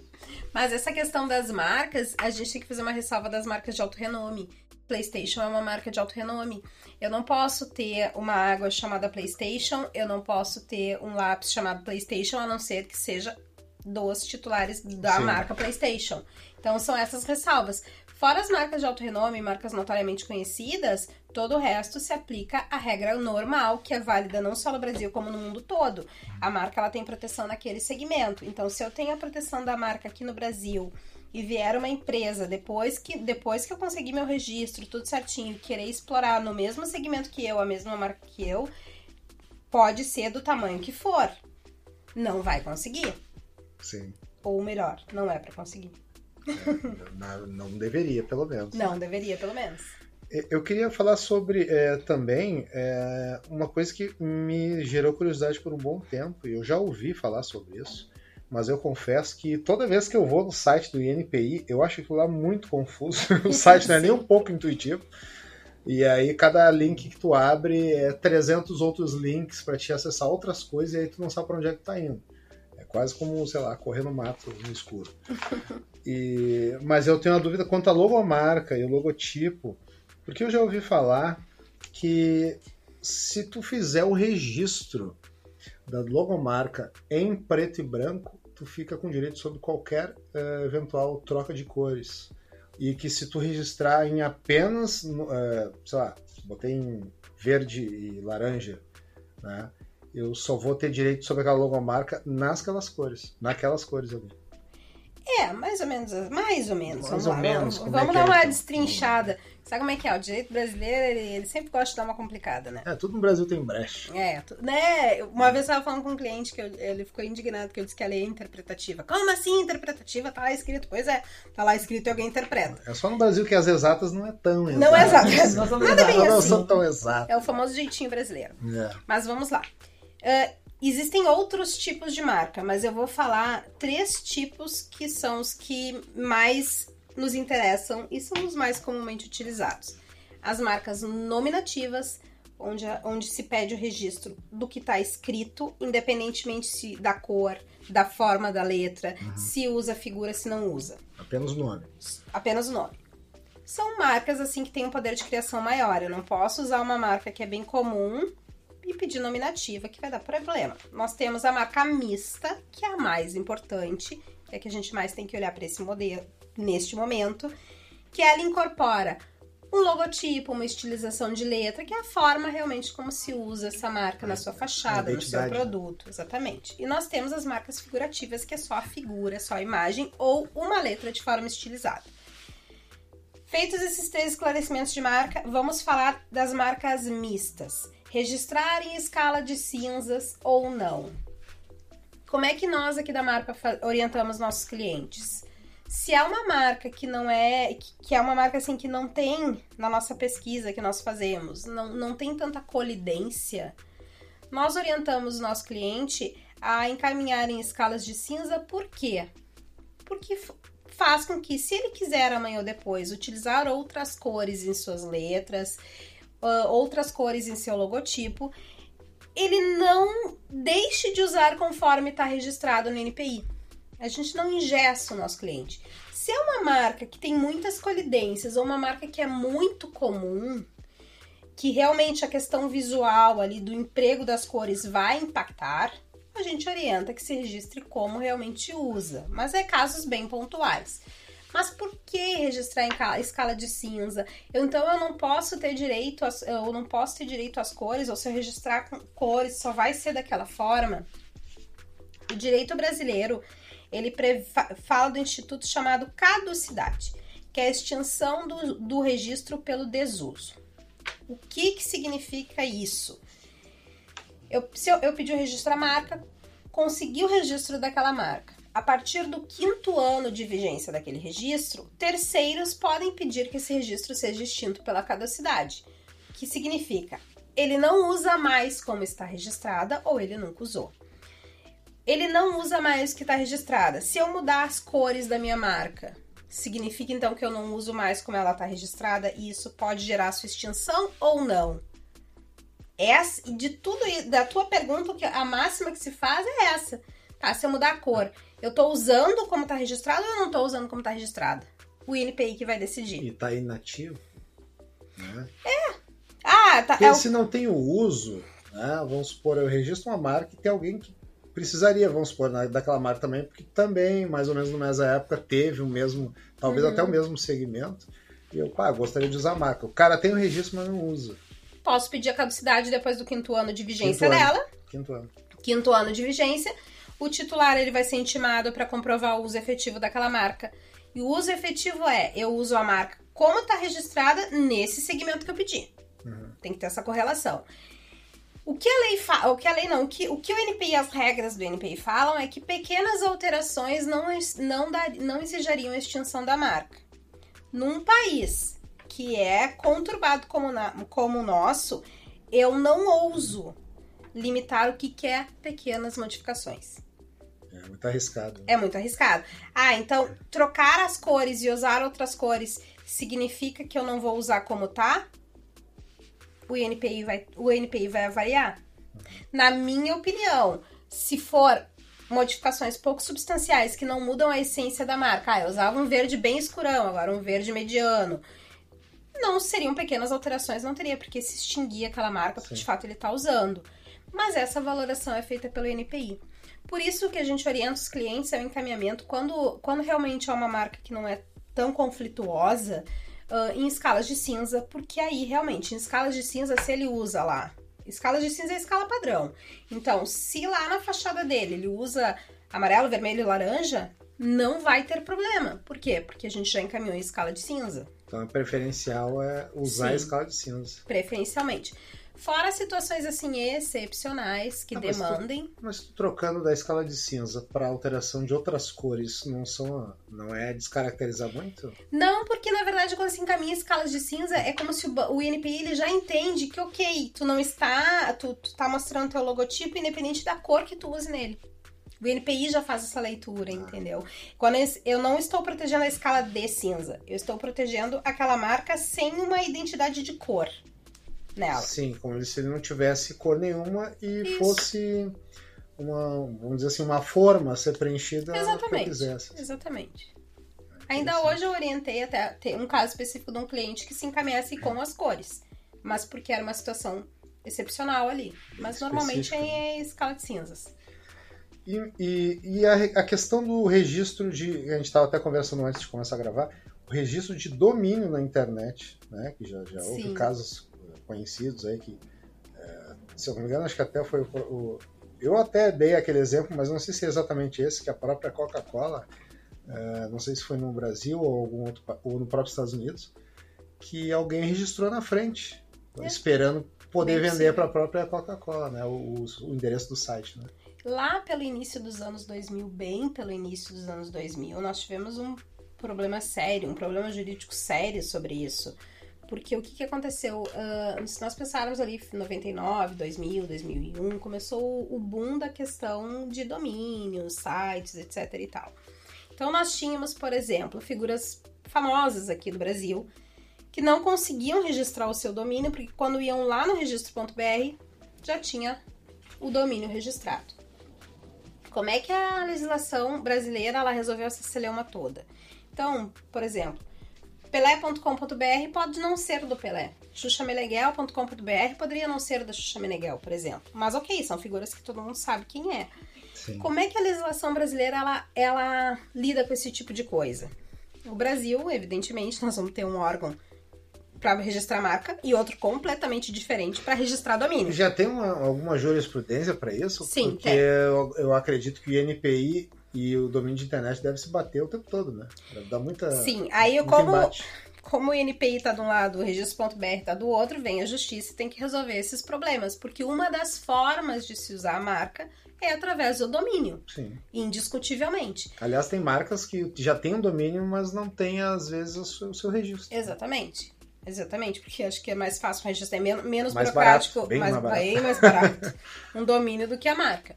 Mas essa questão das marcas, a gente tem que fazer uma ressalva das marcas de alto renome. PlayStation é uma marca de alto renome. Eu não posso ter uma água chamada PlayStation, eu não posso ter um lápis chamado PlayStation, a não ser que seja dos titulares da Sim. marca PlayStation. Então são essas ressalvas. Fora as marcas de alto renome, marcas notoriamente conhecidas, todo o resto se aplica à regra normal, que é válida não só no Brasil como no mundo todo. A marca ela tem proteção naquele segmento. Então, se eu tenho a proteção da marca aqui no Brasil e vier uma empresa depois que depois que eu conseguir meu registro, tudo certinho, e querer explorar no mesmo segmento que eu, a mesma marca que eu, pode ser do tamanho que for. Não vai conseguir. Sim. Ou melhor, não é pra conseguir. Não, não deveria, pelo menos. Não, deveria, pelo menos. Eu queria falar sobre é, também é, uma coisa que me gerou curiosidade por um bom tempo, e eu já ouvi falar sobre isso, mas eu confesso que toda vez que eu vou no site do INPI, eu acho aquilo lá muito confuso. *laughs* o site não é nem um pouco intuitivo. E aí cada link que tu abre é 300 outros links para te acessar outras coisas e aí tu não sabe para onde é que tá indo. É quase como, sei lá, correr no mato no escuro. *laughs* E, mas eu tenho uma dúvida quanto à logomarca e o logotipo, porque eu já ouvi falar que se tu fizer o registro da logomarca em preto e branco, tu fica com direito sobre qualquer eh, eventual troca de cores. E que se tu registrar em apenas, eh, sei lá, botei em verde e laranja, né? Eu só vou ter direito sobre aquela logomarca nasquelas cores, naquelas cores ali. É, mais ou menos, mais ou menos. Mais vamos ou lá, menos, vamos, é vamos que dar é, uma então? destrinchada. Sabe como é que é? O direito brasileiro, ele, ele sempre gosta de dar uma complicada, né? É, tudo no Brasil tem brecha. É, tu- né? Uma vez eu tava falando com um cliente que eu- ele ficou indignado que eu disse que a lei é interpretativa. Como assim interpretativa? Tá lá escrito. Pois é, tá lá escrito e alguém interpreta. É só no Brasil que as exatas não é tão exatas. Não é *laughs* somos Nada bem Elas não assim. são tão exatas. É o famoso jeitinho brasileiro. É. Mas vamos lá. Ah, existem outros tipos de marca, mas eu vou falar três tipos que são os que mais nos interessam e são os mais comumente utilizados. As marcas nominativas, onde, onde se pede o registro do que está escrito, independentemente se, da cor, da forma da letra, se usa figura, se não usa Apenas o nome. apenas o nome. São marcas assim que têm um poder de criação maior. Eu não posso usar uma marca que é bem comum e pedir nominativa, que vai dar problema. Nós temos a marca mista, que é a mais importante, que é a que a gente mais tem que olhar para esse modelo neste momento, que ela incorpora um logotipo, uma estilização de letra, que é a forma realmente como se usa essa marca na sua fachada, no seu produto, exatamente. E nós temos as marcas figurativas, que é só a figura, só a imagem ou uma letra de forma estilizada. Feitos esses três esclarecimentos de marca, vamos falar das marcas mistas. Registrar em escala de cinzas ou não. Como é que nós aqui da marca orientamos nossos clientes? Se é uma marca que não é, que- é uma marca assim que não tem na nossa pesquisa que nós fazemos, não, não tem tanta colidência, nós orientamos o nosso cliente a encaminhar em escalas de cinza, por quê? Porque faz com que, se ele quiser amanhã ou depois utilizar outras cores em suas letras, ah, outras cores em seu logotipo, ele não deixe de usar conforme está registrado no NPI. A gente não ingessa o nosso cliente. Se é uma marca que tem muitas colidências ou uma marca que é muito comum, que realmente a questão visual ali do emprego das cores vai impactar, a gente orienta que se registre como realmente usa. Mas é casos bem pontuais. Mas por que registrar em ca- escala de cinza? Eu, então eu não posso ter direito, às, eu não posso ter direito às cores, ou se eu registrar com cores só vai ser daquela forma? O direito brasileiro, ele fala do instituto chamado caducidade, que é a extinção do, do registro pelo desuso. O que, que significa isso? Eu, se eu, eu pedi o registro da marca, consegui o registro daquela marca. A partir do quinto ano de vigência daquele registro, terceiros podem pedir que esse registro seja extinto pela caducidade. Que significa, ele não usa mais como está registrada ou ele nunca usou. Ele não usa mais o que está registrada. Se eu mudar as cores da minha marca, significa então que eu não uso mais como ela está registrada e isso pode gerar sua extinção ou não? Essa, e de tudo isso, da tua pergunta, a máxima que se faz é essa. Tá, se eu mudar a cor Eu tô usando como tá registrado ou eu não tô usando como tá registrado? O INPI que vai decidir. E tá inativo. Né? Ah, tá. Porque É o... se não tem o uso, né, vamos supor, eu registro uma marca e tem alguém que precisaria, vamos supor, né, daquela marca também, porque também, mais ou menos na mesma época, teve o mesmo, talvez Uhum. até o mesmo segmento. E eu, pá, gostaria de usar a marca. O cara tem o registro, mas não usa. Posso pedir a caducidade depois do quinto ano de vigência Quinto ano. dela. Quinto ano. Quinto ano de vigência. O titular ele vai ser intimado para comprovar o uso efetivo daquela marca. E o uso efetivo é: eu uso a marca como está registrada nesse segmento que eu pedi. Uhum. Tem que ter essa correlação. O que a lei fala, o que a lei não, o que, o que o NPI, as regras do NPI falam é que pequenas alterações não, não, dar, não exigiriam a extinção da marca. Num país que é conturbado como, na- como o nosso, eu não ouso limitar o que, que é pequenas modificações. É muito arriscado. É muito arriscado. Ah, então trocar as cores e usar outras cores significa que eu não vou usar como tá? O INPI vai, o INPI vai avaliar? Na minha opinião, se for modificações pouco substanciais que não mudam a essência da marca, ah, eu usava um verde bem escurão, agora um verde mediano. Não seriam pequenas alterações, não teria porque se extinguir aquela marca, porque Sim. de fato ele está usando. Mas essa valoração é feita pelo INPI. Por isso que a gente orienta os clientes ao encaminhamento quando, quando realmente é uma marca que não é tão conflituosa ah, em escalas de cinza, porque aí realmente em escalas de cinza, se ele usa lá, escala de cinza é escala padrão. Então, se lá na fachada dele ele usa amarelo, vermelho e laranja, não vai ter problema. Por quê? Porque a gente já encaminhou em escala de cinza Então, a preferencial é usar Sim. a escala de cinza. preferencialmente. Fora situações assim excepcionais que Ah, mas tu- demandem. Mas trocando da escala de cinza para alteração de outras cores, não são, não é descaracterizar muito? Não, porque na verdade quando se encaminha escalas de cinza é como se o, o INPI ele já entende que ok, tu não está, tu, tu tá mostrando teu logotipo independente da cor que tu use nele. O INPI já faz essa leitura, entendeu? Quando eu não estou protegendo a escala de cinza, eu estou protegendo aquela marca sem uma identidade de cor nela. Sim, como se ele não tivesse cor nenhuma e Isso. fosse uma, vamos dizer assim, uma forma a ser preenchida que Exatamente. quisesse. Exatamente. Ainda Interessante. hoje eu orientei até ter um caso específico de um cliente que se encaminhasse com as cores. Mas porque era uma situação excepcional ali. Mas normalmente específica, é em escala de cinzas. E, e, e a, a questão do registro de. A gente estava até conversando antes de começar a gravar, o registro de domínio na internet, né? Que já, já houve Sim. casos conhecidos aí que. eh, se eu não me engano, acho que até foi o, o- Eu até dei aquele exemplo, mas não sei se é exatamente esse, que a própria Coca-Cola, eh, não sei se foi no Brasil ou algum outro ou no próprio Estados Unidos, que alguém registrou na frente, É. esperando poder Bem vender para a própria Coca-Cola, né? O, o endereço do site, né? Lá pelo início dos anos 2000, bem pelo início dos anos 2000, nós tivemos um problema sério, um problema jurídico sério sobre isso. Porque o que, que aconteceu? Ah, se nós pensarmos ali em 99, 2000, 2001, começou o boom da questão de domínios, sites, etc e tal. Então nós tínhamos, por exemplo, figuras famosas aqui do Brasil que não conseguiam registrar o seu domínio, porque quando iam lá no registro.br já tinha o domínio registrado. Como é que a legislação brasileira ela resolveu essa celeuma toda? Então, por exemplo, pelé.com.br pode não ser do Pelé. xuxameneguel.com.br poderia não ser da Xuxa Meneghel, por exemplo. Mas ok, são figuras que todo mundo sabe quem é. Sim. Como é que a legislação brasileira ela, ela lida com esse tipo de coisa? O Brasil, evidentemente, nós vamos ter um órgão para registrar marca e outro completamente diferente para registrar domínio. Já tem uma- alguma jurisprudência para isso? Sim, Porque tem. eu, eu acredito que o INPI e o domínio de internet devem se bater o tempo todo, né? Deve dar muita. Sim, aí eu como embate. como o INPI tá de um lado, o registro.br tá do outro, vem a justiça e tem que resolver esses problemas, porque uma das formas de se usar a marca é através do domínio, Sim. indiscutivelmente. Aliás, tem marcas que já têm um domínio, mas não tem, às vezes, o seu, o seu registro. Exatamente. Exatamente, porque acho que é mais fácil registrar, é men- menos Mais burocrático, barato, bem mais, mais barato. bem mais barato, *laughs* um domínio do que a marca.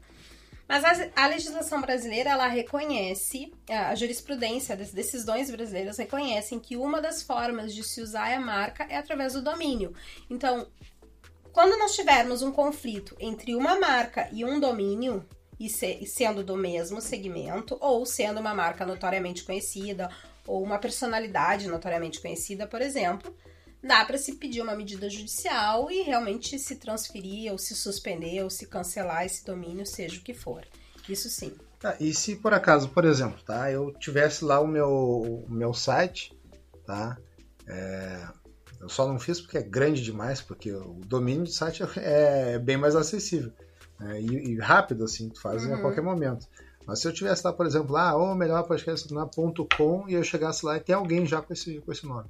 Mas a, a legislação brasileira, ela reconhece, a, jurisprudência das decisões brasileiras reconhecem que uma das formas de se usar a marca é através do domínio. Então, quando nós tivermos um conflito entre uma marca e um domínio, e, se, e sendo do mesmo segmento, ou sendo uma marca notoriamente conhecida, ou uma personalidade notoriamente conhecida, por exemplo, dá para se pedir uma medida judicial e realmente se transferir, ou se suspender, ou se cancelar esse domínio, seja o que for. Isso sim. Tá, e se por acaso, por exemplo, tá, eu tivesse lá o meu, o meu site, tá? É, eu só não fiz porque é grande demais, porque o domínio de site *laughs* é bem mais acessível né? e, e, rápido, assim, tu faz uhum. a qualquer momento. Mas se eu tivesse lá, por exemplo, lá, ou melhor podcast.com e eu chegasse lá e tem alguém já com esse, com esse nome.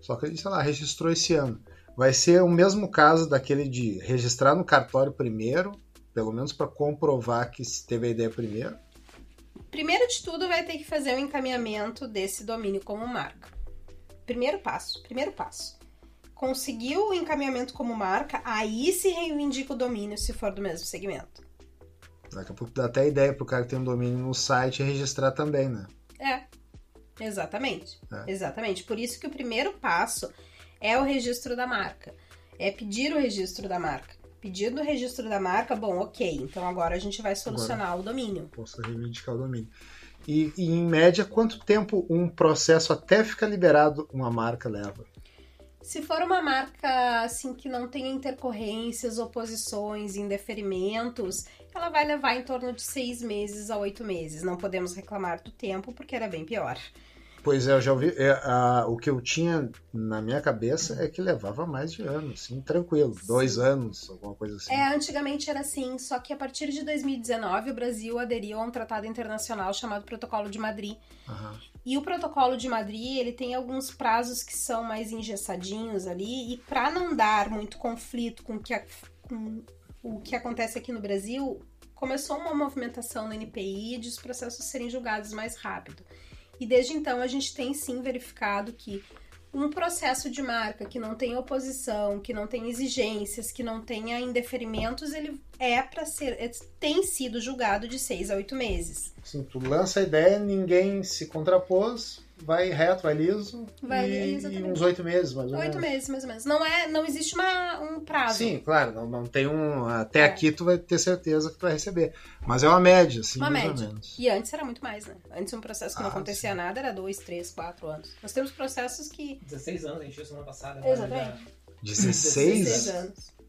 Só que ele, sei lá, registrou esse ano. Vai ser o mesmo caso daquele de registrar no cartório primeiro, pelo menos para comprovar que se teve a ideia primeiro. Primeiro de tudo, vai ter que fazer o um encaminhamento desse domínio como marca. Primeiro passo, primeiro passo. Conseguiu o encaminhamento como marca, aí se reivindica o domínio se for do mesmo segmento. Daqui a pouco dá até ideia pro cara que tem um domínio no site registrar também, né? É, exatamente. É. Exatamente. Por isso que o primeiro passo é o registro da marca. É pedir o registro da marca. Pedido o registro da marca, bom, ok. Então agora a gente vai solucionar agora, o domínio. Posso reivindicar o domínio. E, e, em média, quanto tempo um processo até ficar liberado uma marca leva? Se for uma marca assim que não tenha intercorrências, oposições, indeferimentos, ela vai levar em torno de seis meses a oito meses. Não podemos reclamar do tempo porque era bem pior. Pois é, eu já ouvi. É, a, o que eu tinha na minha cabeça é que levava mais de anos, assim, tranquilo. Sim. Dois anos, alguma coisa assim. É, antigamente era assim, só que a partir de 2019 o Brasil aderiu a um tratado internacional chamado Protocolo de Madrid. Uhum. E o Protocolo de Madrid, ele tem alguns prazos que são mais engessadinhos ali, e para não dar muito conflito com, que a, com o que acontece aqui no Brasil, começou uma movimentação no NPI de os processos serem julgados mais rápido. E desde então a gente tem sim verificado que um processo de marca que não tem oposição, que não tem exigências, que não tenha indeferimentos, ele é para ser, é, tem sido julgado de seis a oito meses. Sim, tu lança a ideia, ninguém se contrapôs, vai reto, vai liso. Vai, e, e uns oito meses, mais ou menos. Oito meses, mais ou menos. Não, é, não existe uma, um prazo. Sim, claro, não, não tem um. Até é. aqui tu vai ter certeza que tu vai receber. Mas é uma média, assim, uma mais média. ou menos. E antes era muito mais, né? Antes um processo que ah, não acontecia sim. nada era dois, três, quatro anos. Nós temos processos que. 16 anos, a gente viu semana passada. Exatamente. 16? 16 anos.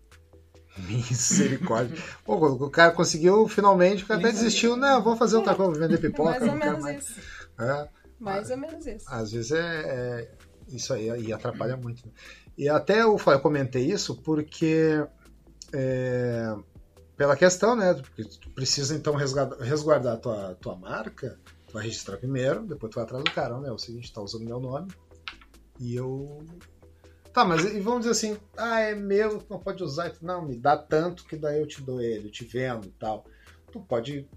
Misericórdia. Pô, o cara conseguiu, finalmente, o cara até desistiu. Não, vou fazer outra coisa, vender *laughs* pipoca. mais ou menos mais. isso. É. Mais ou menos isso. Às vezes é, é isso aí e atrapalha muito. Né? E até eu, eu comentei isso porque é, pela questão, né? Porque tu precisa então resguardar, resguardar tua, tua marca, tu vai registrar primeiro, depois tu vai atrás do cara, né? É o seguinte, tá usando meu nome e eu. Tá, mas e vamos dizer assim, ah, é meu, não pode usar. Não, me dá tanto que daí eu te dou ele, eu te vendo e tal. Tu pode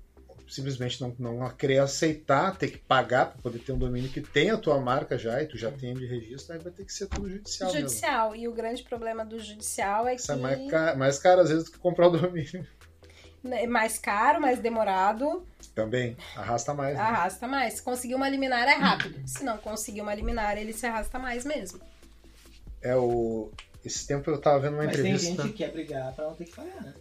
simplesmente não, não querer aceitar, ter que pagar para poder ter um domínio que tem a tua marca já e tu já tem de registro, aí vai ter que ser tudo judicial. Judicial. Mesmo. E o grande problema do judicial é Isso é que. É mais caro, mais caro às vezes do que comprar o domínio. É mais caro, mais demorado. Também, arrasta mais. Né? Arrasta mais. Se conseguir uma liminar é rápido. Se não conseguir uma liminar, ele se arrasta mais mesmo. É o. Esse tempo eu tava vendo uma Mas entrevista. Tem gente que quer brigar pra não ter que pagar, né?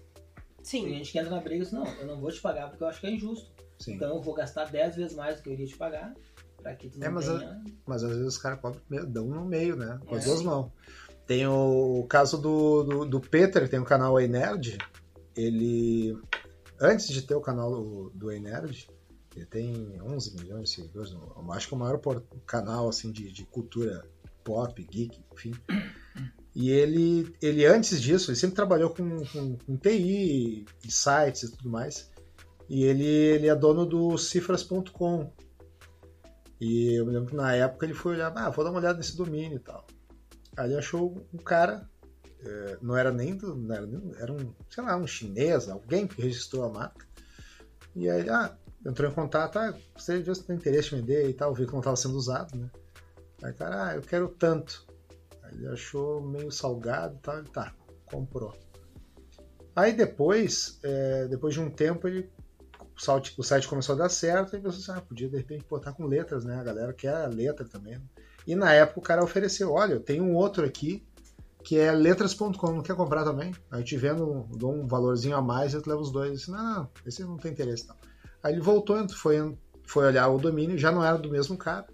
Sim. Tem gente que entra na briga e diz, não, eu não vou te pagar porque eu acho que é injusto. Sim. Então eu vou gastar 10 vezes mais do que eu iria te pagar para que tu não é, mas, tenha... mas às vezes os caras dão no meio, né? Com é. as duas mãos. Tem o caso do, do, do Peter, que tem o canal Ei Nerd. Ele, antes de ter o canal do, do Ei Nerd, ele tem 11 milhões de seguidores. Acho que é o maior canal assim, de, de cultura pop, geek, enfim. E ele, ele antes disso, ele sempre trabalhou com, com, com TI, sites e tudo mais. E ele, ele é dono do cifras.com. E eu me lembro que na época ele foi olhar, ah, vou dar uma olhada nesse domínio e tal. Aí ele achou um cara, é, não era nem do. Não era, era um, sei lá, um chinês, alguém que registrou a marca. E aí, ah, entrou em contato, ah, você tem interesse em vender e tal, viu que não estava sendo usado, né? Aí, cara, ah, eu quero tanto. Ele achou meio salgado e tal, ele tá, comprou. Aí depois, é, depois de um tempo, ele, o, site, o site começou a dar certo e pensou assim, ah, podia de repente botar com letras, né? A galera quer a letra também. E na época o cara ofereceu, olha, eu tenho um outro aqui que é letras.com. Quer comprar também? Aí te vendo, dou um valorzinho a mais eu te levo os dois. Disse, não, não, esse não tem interesse. Não. Aí ele voltou, foi, foi olhar o domínio, já não era do mesmo cara.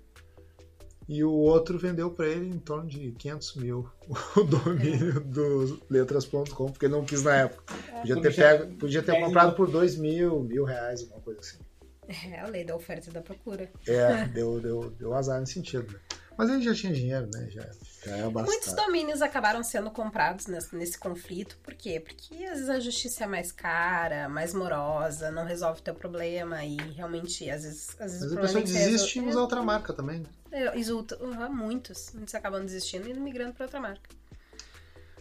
E o outro vendeu para ele em torno de 500 mil *laughs* o domínio é. do letras.com, porque não quis na época. É. Podia ter, pego, podia ter comprado por 2 mil, mil reais, alguma coisa assim. É a lei da oferta e da procura. É, deu, deu, deu azar nesse sentido. Né? Mas ele já tinha dinheiro, né? Já, já é bastante. Muitos domínios acabaram sendo comprados nesse, nesse, conflito. Por quê? Porque às vezes a justiça é mais cara, mais morosa, não resolve o teu problema e realmente, às vezes, às vezes Mas a pessoa desiste em usar outra marca também, né? Exulta. Uh, muitos. Muitos acabam desistindo e migrando para outra marca.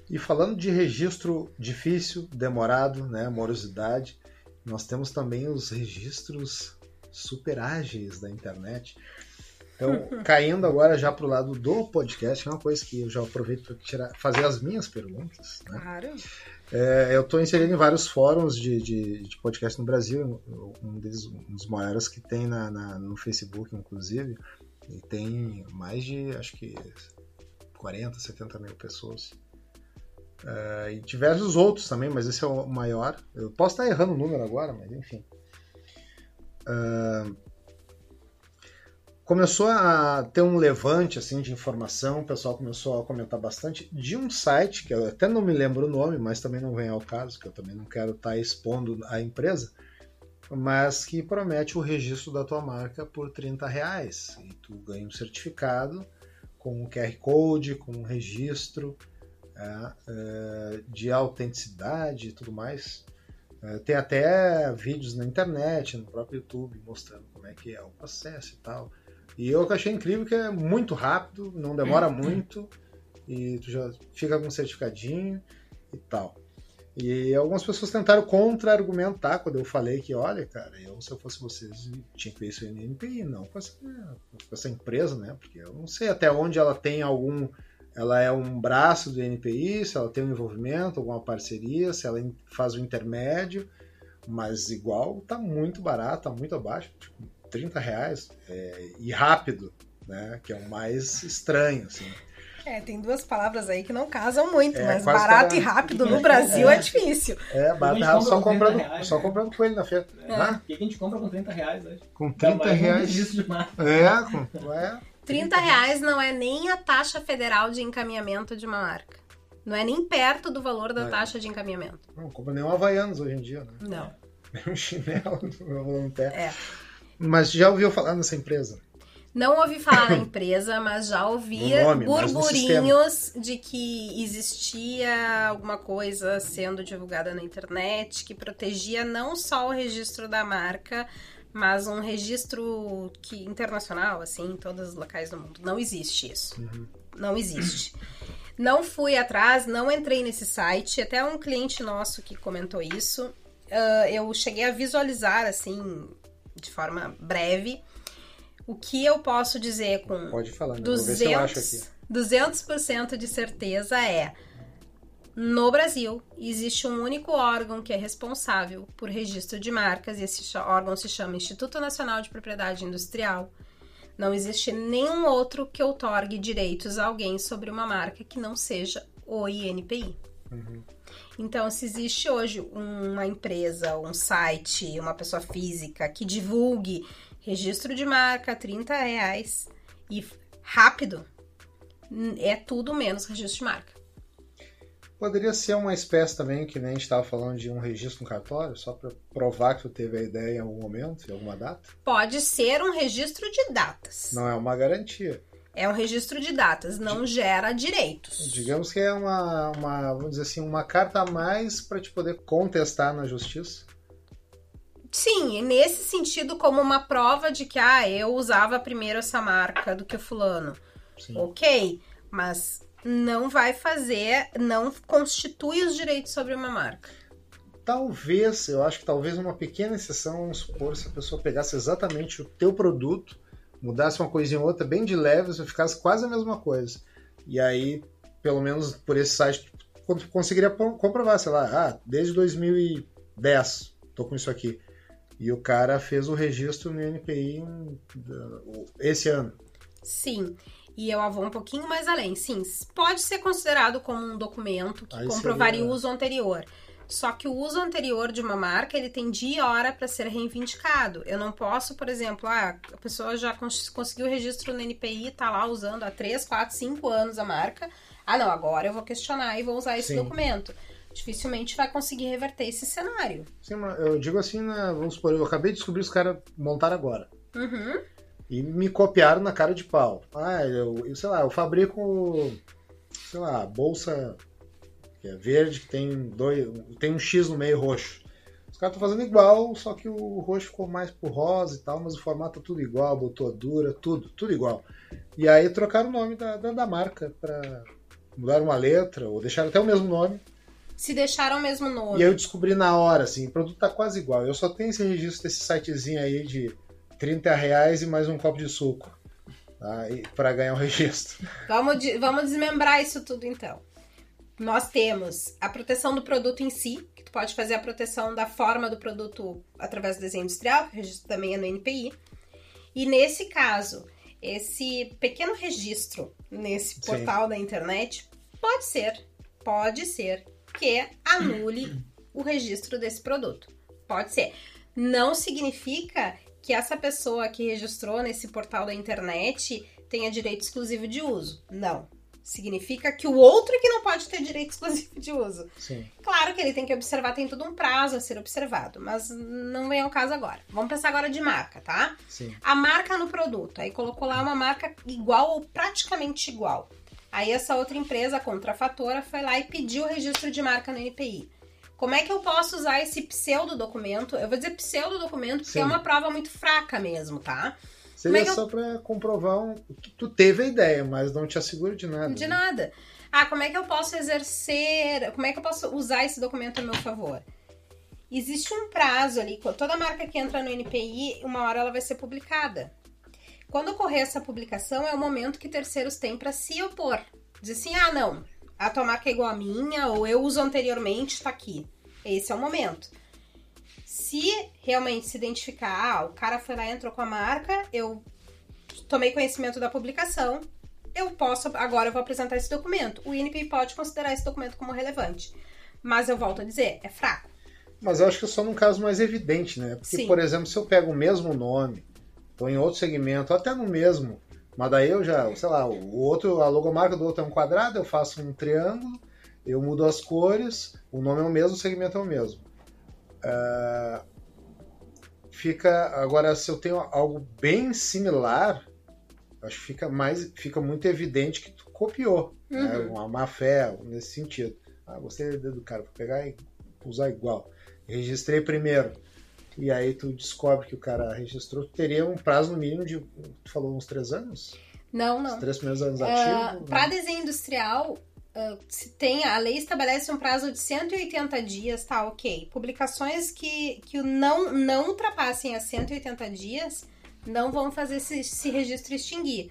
E falando de registro difícil, demorado, né? Morosidade, nós temos também os registros super ágeis da internet. Então, caindo agora já para o lado do podcast, é uma coisa que eu já aproveito para fazer as minhas perguntas. Né? Claro. É, eu estou inserido em vários fóruns de, de, de, podcast no Brasil, um, deles, um dos maiores que tem na, na, no Facebook, inclusive, e tem mais de, acho que, 40, 70 mil pessoas. Uh, e diversos outros também, mas esse é o maior. Eu posso estar errando o número agora, mas enfim. Uh, começou a ter um levante assim de informação, o pessoal começou a comentar bastante de um site que eu até não me lembro o nome, mas também não vem ao caso, que eu também não quero estar tá expondo a empresa, mas que promete o registro da tua marca por 30 reais e tu ganha um certificado com um QR Code, com um registro é, é, de autenticidade e tudo mais. É, tem até vídeos na internet, no próprio YouTube, mostrando como é que é o processo e tal. E eu achei incrível que é muito rápido, não demora muito, e tu já fica com um certificadinho e tal. E algumas pessoas tentaram contra-argumentar quando eu falei que, olha, cara, eu, se eu fosse vocês, tinha que ver isso no NPI, não com essa, com essa empresa, né? Porque eu não sei até onde ela tem algum. Ela é um braço do NPI, se ela tem um envolvimento, alguma parceria, se ela faz o intermédio, mas igual tá muito barato, tá muito abaixo. Tipo, 30 reais é, e rápido, né? Que é o mais estranho, assim. É, tem duas palavras aí que não casam muito, é, mas barato e rápido no Brasil é, é difícil. É, barato e rápido só comprando, reais, só né? comprando coelho na feira. É. Ah? O que a gente compra com 30 reais hoje? Com 30 reais. De é, com, é. 30 reais não é nem a taxa federal de encaminhamento de uma marca. Não é nem perto do valor da é. taxa de encaminhamento. Não compra nem um Havaianos hoje em dia, né? Não. Nem um chinelo *laughs* no pé. É. Mas já ouviu falar nessa empresa? Não ouvi falar na *coughs* empresa, mas já ouvia nome, burburinhos de que existia alguma coisa sendo divulgada na internet que protegia não só o registro da marca, mas um registro que internacional, assim, em todos os locais do mundo. Não existe isso. Uhum. Não existe. Não fui atrás, não entrei nesse site. Até um cliente nosso que comentou isso. Uh, eu cheguei a visualizar, assim, de forma breve. O que eu posso dizer com Pode falar, né? 200, 200% de certeza é no Brasil existe um único órgão que é responsável por registro de marcas e esse órgão se chama Instituto Nacional de Propriedade Industrial. Não existe nenhum outro que outorgue direitos a alguém sobre uma marca que não seja o INPI. Uhum. Então, se existe hoje uma empresa, um site, uma pessoa física que divulgue registro de marca, 30 reais e rápido, é tudo menos registro de marca. Poderia ser uma espécie também, que nem a gente estava falando de um registro no cartório, só para provar que tu teve a ideia em algum momento, em alguma data? Pode ser um registro de datas. Não é uma garantia. É um registro de datas, não gera direitos. Digamos que é uma, uma, vamos dizer assim, uma carta a mais para te poder contestar na justiça. Sim, nesse sentido, como uma prova de que, ah, eu usava primeiro essa marca do que o fulano. Sim. Ok, mas não vai fazer, não constitui os direitos sobre uma marca. Talvez, eu acho que talvez uma pequena exceção, vamos supor, se a pessoa pegasse exatamente o teu produto mudasse uma coisinha ou outra bem de leve, você ficasse quase a mesma coisa. E aí, pelo menos por esse site, conseguiria comprovar, sei lá, ah, desde 2010 tô com isso aqui. E o cara fez o registro no NPI esse ano. Sim. E eu vou um pouquinho mais além. Sim, pode ser considerado como um documento que Aí comprovaria seria... o uso anterior. Só que o uso anterior de uma marca, ele tem dia e hora para ser reivindicado. Eu não posso, por exemplo, ah, a pessoa já cons conseguiu o registro no NPI, tá lá usando há 3, 4, 5 anos a marca. Ah, não, agora eu vou questionar e vou usar esse Sim. documento. Dificilmente vai conseguir reverter esse cenário. Sim, eu digo assim, né, vamos supor, eu acabei de descobrir os caras montaram agora. Uhum. E me copiaram na cara de pau. Ah, eu, eu sei lá, eu fabrico, sei lá, bolsa que é verde, que tem, dois, tem um X no meio roxo. Os caras estão fazendo igual, só que o roxo ficou mais pro rosa e tal, mas o formato é tudo igual, botou dura, tudo, tudo igual. E aí trocaram o nome da, da, da marca para mudar uma letra, ou deixaram até o mesmo nome. Se deixaram o mesmo nome. E eu descobri na hora, assim, o produto tá quase igual. Eu só tenho esse registro desse sitezinho aí de 30 reais e mais um copo de suco. Tá? para ganhar o um *laughs* registro. Vamos, de, vamos desmembrar isso tudo então nós temos a proteção do produto em si, que tu pode fazer a proteção da forma do produto através do desenho industrial, que o registro também é no NPI. E nesse caso, esse pequeno registro nesse portal Sim. da internet pode ser, pode ser que anule o registro desse produto. Pode ser. Não significa que essa pessoa que registrou nesse portal da internet tenha direito exclusivo de uso. Não significa que o outro é que não pode ter direito exclusivo de uso. Sim. Claro que ele tem que observar, tem todo um prazo a ser observado, mas não vem ao caso agora. Vamos pensar agora de marca, tá? Sim. A marca no produto. Aí colocou lá uma marca igual ou praticamente igual. Aí essa outra empresa, a contrafatora, foi lá e pediu o registro de marca no NPI. Como é que eu posso usar esse pseudo documento? Eu vou dizer pseudo documento porque Sim. é uma prova muito fraca mesmo, tá? Seria é só eu... para comprovar um... que tu teve a ideia, mas não te assegura de nada. De né? nada. Ah, como é que eu posso exercer, como é que eu posso usar esse documento a meu favor? Existe um prazo ali, toda marca que entra no NPI, uma hora ela vai ser publicada. Quando ocorrer essa publicação, é o momento que terceiros têm para se opor. Dizer assim: ah, não, a tua marca é igual a minha, ou eu uso anteriormente, está aqui. Esse é o momento se realmente se identificar, ah, o cara foi lá e entrou com a marca, eu tomei conhecimento da publicação, eu posso, agora eu vou apresentar esse documento. O INPI pode considerar esse documento como relevante. Mas eu volto a dizer, é fraco. Mas eu acho que é só num caso mais evidente, né? Porque, Sim. por exemplo, se eu pego o mesmo nome, estou em outro segmento, até no mesmo, mas daí eu já, sei lá, o outro, a logomarca do outro é um quadrado, eu faço um triângulo, eu mudo as cores, o nome é o mesmo, o segmento é o mesmo. Uh, fica agora se eu tenho algo bem similar, acho que fica mais fica muito evidente que tu copiou, né? uhum. né? uma má fé nesse sentido. Ah, gostei do cara, vou pegar e usar igual. Registrei primeiro. E aí tu descobre que o cara registrou, tu teria um prazo no mínimo de, tu falou uns três anos? Não, não. Os três primeiros anos uh, ativo? Para desenho industrial, se tem, a lei estabelece um prazo de 180 dias, tá ok. Publicações que, que não, não ultrapassem a 180 dias não vão fazer esse, esse registro extinguir.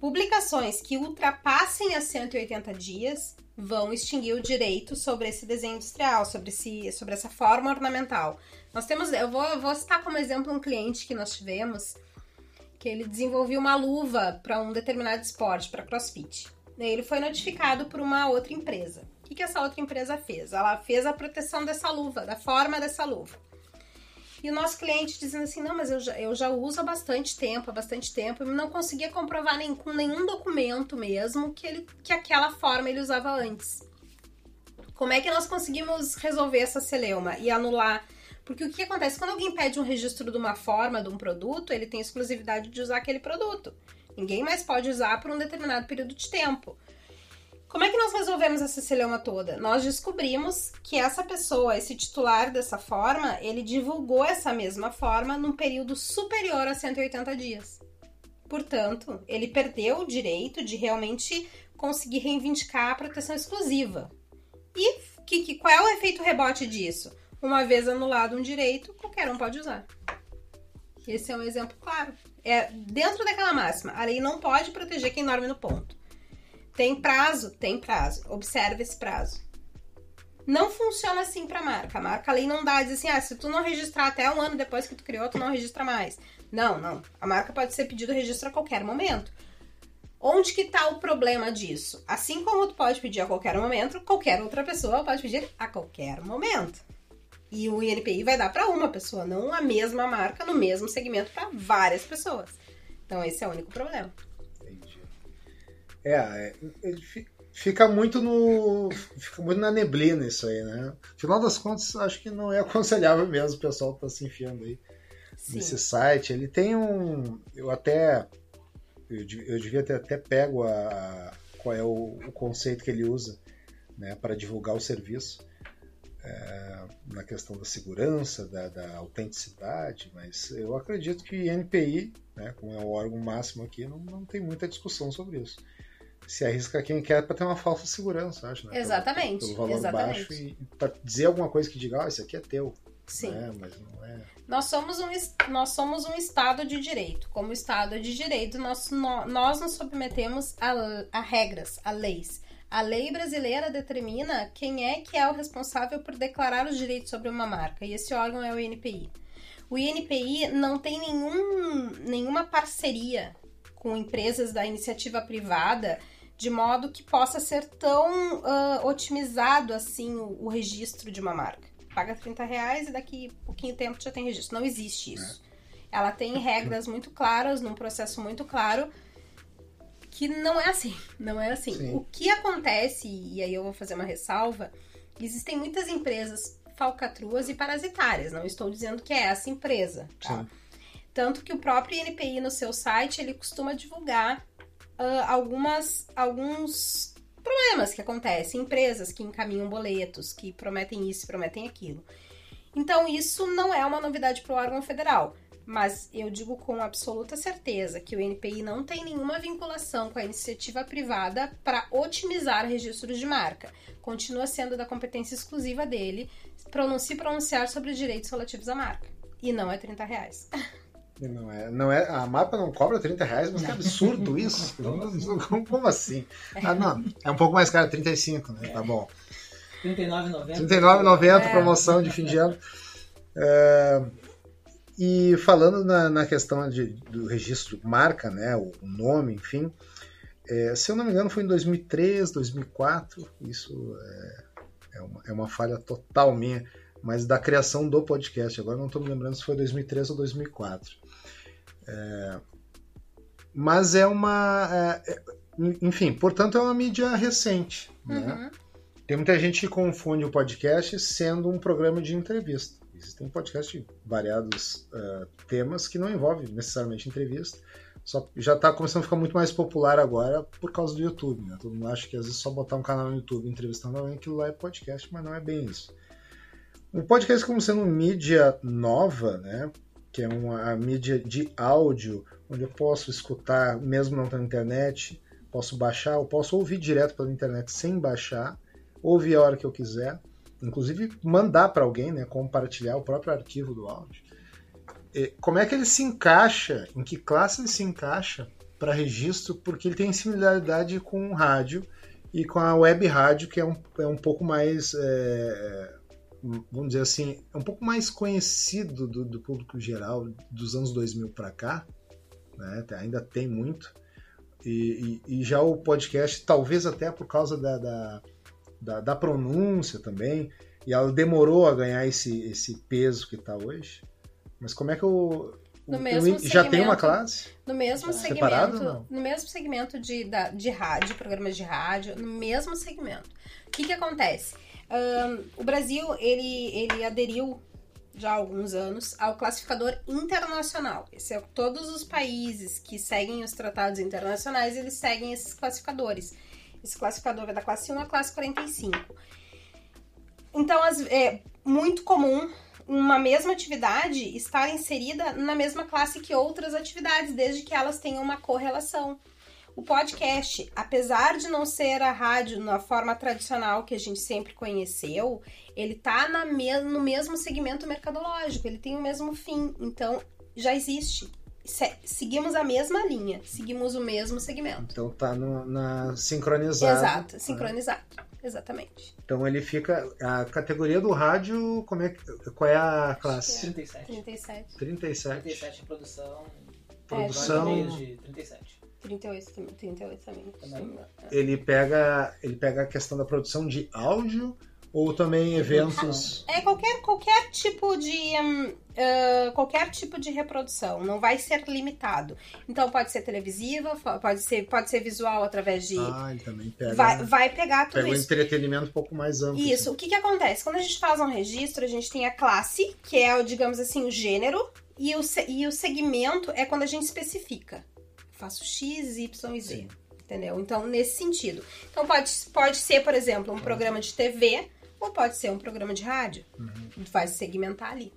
Publicações que ultrapassem a 180 dias vão extinguir o direito sobre esse desenho industrial, sobre, esse, sobre essa forma ornamental. Nós temos, eu vou, eu vou citar como exemplo um cliente que nós tivemos, que ele desenvolveu uma luva para um determinado esporte, para crossfit. Ele foi notificado por uma outra empresa. O que, que essa outra empresa fez? Ela fez a proteção dessa luva, da forma dessa luva. E o nosso cliente dizendo assim: não, mas eu já, eu já uso há bastante tempo, há bastante tempo, e não conseguia comprovar nem, com nenhum documento mesmo que, ele, que aquela forma ele usava antes. Como é que nós conseguimos resolver essa celeuma e anular? Porque o que acontece? Quando alguém pede um registro de uma forma, de um produto, ele tem exclusividade de usar aquele produto. Ninguém mais pode usar por um determinado período de tempo. Como é que nós resolvemos essa celeuma toda? Nós descobrimos que essa pessoa, esse titular dessa forma, ele divulgou essa mesma forma num período superior a 180 dias. Portanto, ele perdeu o direito de realmente conseguir reivindicar a proteção exclusiva. E que, que, qual é o efeito rebote disso? Uma vez anulado um direito, qualquer um pode usar. Esse é um exemplo claro. É dentro daquela máxima. A lei não pode proteger quem dorme no ponto. Tem prazo? Tem prazo. Observe esse prazo. Não funciona assim para marca. A marca a lei não dá, diz assim, ah, se tu não registrar até um ano depois que tu criou, tu não registra mais. Não, não. A marca pode ser pedido registro a qualquer momento. Onde que tá o problema disso? Assim como tu pode pedir a qualquer momento, qualquer outra pessoa pode pedir a qualquer momento. E o INPI vai dar para uma pessoa, não a mesma marca no mesmo segmento para várias pessoas. Então esse é o único problema. Entendi. É, é ele fica muito no fica muito na neblina isso aí, né? Afinal das contas, acho que não é *laughs* aconselhável mesmo o pessoal tá se enfiando aí Sim. nesse site. Ele tem um, eu até eu, eu devia ter até pego a, qual é o, o conceito que ele usa, né, para divulgar o serviço é, na questão da segurança, da, da, autenticidade, mas eu acredito que NPI, né, como é o órgão máximo aqui, não, não tem muita discussão sobre isso. Se arrisca quem quer para ter uma falsa segurança, acho. Né? Exatamente. Pelo, pelo valor exatamente. baixo e, para dizer alguma coisa que diga, ah, isso aqui é teu. Sim. Mas não é. Nós somos, um, nós somos um Estado de direito. Como Estado de direito, nós, nós nos submetemos a, a regras, a leis. A lei brasileira determina quem é que é o responsável por declarar os direitos sobre uma marca, e esse órgão é o INPI. O INPI não tem nenhum, nenhuma parceria com empresas da iniciativa privada de modo que possa ser tão uh, otimizado assim o, o, registro de uma marca. Paga 30 reais e daqui pouquinho tempo já tem registro. Não existe isso. É. Ela tem regras muito claras, num processo muito claro, que não é assim. Não é assim. Sim. O que acontece, e aí eu vou fazer uma ressalva, existem muitas empresas falcatruas e parasitárias. Não estou dizendo que é essa empresa, tá? Tanto que o próprio INPI no seu site, ele costuma divulgar uh, algumas, alguns problemas que acontecem. Empresas que encaminham boletos, que prometem isso, prometem aquilo. Então, isso não é uma novidade para o órgão federal mas eu digo com absoluta certeza que o NPI não tem nenhuma vinculação com a iniciativa privada para otimizar registros de marca. Continua sendo da competência exclusiva dele se pronunciar sobre os direitos relativos à marca. E não é 30 reais. Não é, não é, a mapa não cobra 30 reais, mas que absurdo *laughs* isso. como, como assim? Ah, não, é um pouco mais caro, 35, né? Tá bom. R$39,90. R$39,90, é. promoção de fim de ano. É, e falando na, na questão de, do registro marca, né, o nome, enfim, é, se eu não me engano foi em 2003, 2004, isso é, é, uma, é uma falha total minha, mas da criação do podcast, agora não estou me lembrando se foi 2003 ou 2004. É, mas é uma. É, é, enfim, portanto, é uma mídia recente. Né? Uhum. Tem muita gente que confunde o podcast sendo um programa de entrevista. Existem podcasts de variados uh, temas que não envolvem necessariamente entrevista. Só já está começando a ficar muito mais popular agora por causa do YouTube. Né? Todo mundo acha que às vezes só botar um canal no YouTube entrevistando alguém, aquilo lá é podcast, mas não é bem isso. Um podcast como sendo mídia nova, né? que é uma mídia de áudio, onde eu posso escutar, mesmo não tendo internet, posso baixar, eu posso ouvir direto pela internet sem baixar, ouvir a hora que eu quiser inclusive mandar para alguém, né, compartilhar o próprio arquivo do áudio. E como é que ele se encaixa, em que classe ele se encaixa para registro, porque ele tem similaridade com o rádio e com a web rádio, que é um, é um pouco mais, é, vamos dizer assim, é um pouco mais conhecido do, do público geral dos anos 2000 para cá, né, ainda tem muito, e, e, e, já o podcast, talvez até por causa da, da da, da pronúncia também, e ela demorou a ganhar esse, esse peso que está hoje. Mas como é que eu, no mesmo já tem uma classe? No mesmo segmento, separado, no mesmo segmento de, da, de rádio, programas de rádio, no mesmo segmento. O que que acontece? Um, o Brasil ele ele aderiu já há alguns anos ao classificador internacional. Esse é todos os países que seguem os tratados internacionais, eles seguem esses classificadores. Esse classificador é da classe 1 à classe 45. Então, é muito comum uma mesma atividade estar inserida na mesma classe que outras atividades, desde que elas tenham uma correlação. O podcast, apesar de não ser a rádio na forma tradicional que a gente sempre conheceu, ele tá na me no mesmo segmento mercadológico, ele tem o mesmo fim, então já existe seguimos a mesma linha, seguimos o mesmo segmento. Então tá no, na sincronizado. Exato, né? sincronizado. Né? Exatamente. Então ele fica. A categoria do rádio, como é, qual é a classe? 37. 37. 37. 37 em produção. Produção. de 37. 38 também. 38 também. também. Ele pega, ele pega a questão da produção de áudio ou também eventos? É qualquer, qualquer tipo de uh, qualquer tipo de reprodução, não vai ser limitado. Então pode ser televisiva, pode ser, pode ser visual através de. Ah, ele também pega. Vai, vai pegar tudo pega isso. um entretenimento um pouco mais amplo. Isso. Assim. O que, que acontece? Quando a gente faz um registro, a gente tem a classe, que é, digamos assim, o gênero, e o, e o segmento é quando a gente especifica. faço X, Y e Z. Sim. Entendeu? Então, nesse sentido. Então, pode, pode ser, por exemplo, um programa de TV ou pode ser um programa de rádio. Uhum. Vai segmentar ali.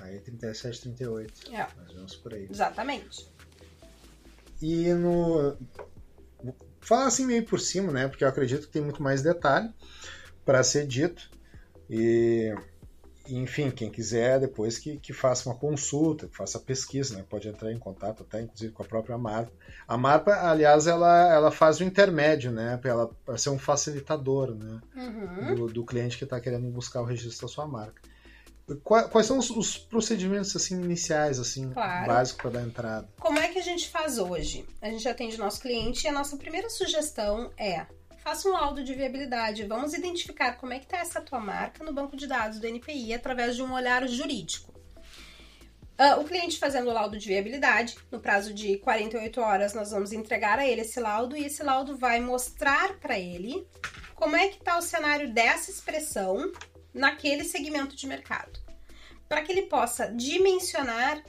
Aí 37, 38. É. Nós vamos por aí. Exatamente. E no. Fala assim meio por cima, né? Porque eu acredito que tem muito mais detalhe para ser dito. E enfim, quem quiser depois que, que faça uma consulta, que faça pesquisa, né? pode entrar em contato até inclusive com a própria Marpa. A Marpa, aliás, ela, ela faz o intermédio, né? Para ela ser um facilitador né? Uhum. Do, do, cliente que está querendo buscar o registro da sua marca. Quais são os, os procedimentos assim iniciais, assim, claro. básicos para dar entrada? Como é que a gente faz hoje? A gente atende nosso cliente e a nossa primeira sugestão é faça um laudo de viabilidade. Vamos identificar como é que está essa tua marca no banco de dados do NPI através de um olhar jurídico. Uh, o cliente fazendo o laudo de viabilidade, no prazo de 48 horas, nós vamos entregar a ele esse laudo e esse laudo vai mostrar para ele como é que está o cenário dessa expressão naquele segmento de mercado, para que ele possa dimensionar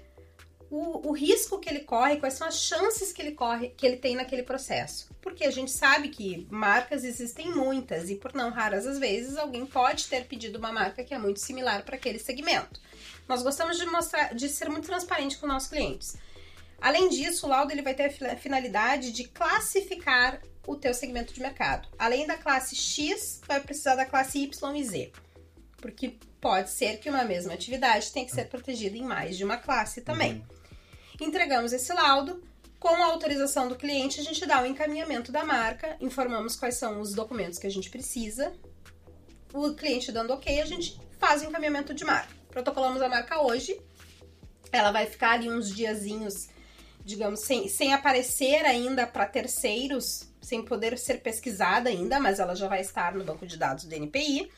o, o, risco que ele corre, quais são as chances que ele corre, que ele tem naquele processo. Porque a gente sabe que marcas existem muitas e por não raras às vezes alguém pode ter pedido uma marca que é muito similar para aquele segmento. Nós gostamos de mostrar, de ser muito transparente com nossos clientes. Além disso, o laudo ele vai ter a finalidade de classificar o teu segmento de mercado. Além da classe X, vai precisar da classe Y e Z. Porque pode ser que uma mesma atividade tenha que ser protegida em mais de uma classe também. Uhum. Entregamos esse laudo. Com a autorização do cliente, a gente dá o encaminhamento da marca, informamos quais são os documentos que a gente precisa. O cliente dando ok, a gente faz o encaminhamento de marca. Protocolamos a marca hoje. Ela vai ficar ali uns diazinhos, digamos, sem, sem aparecer ainda para terceiros, sem poder ser pesquisada ainda, mas ela já vai estar no banco de dados do NPI.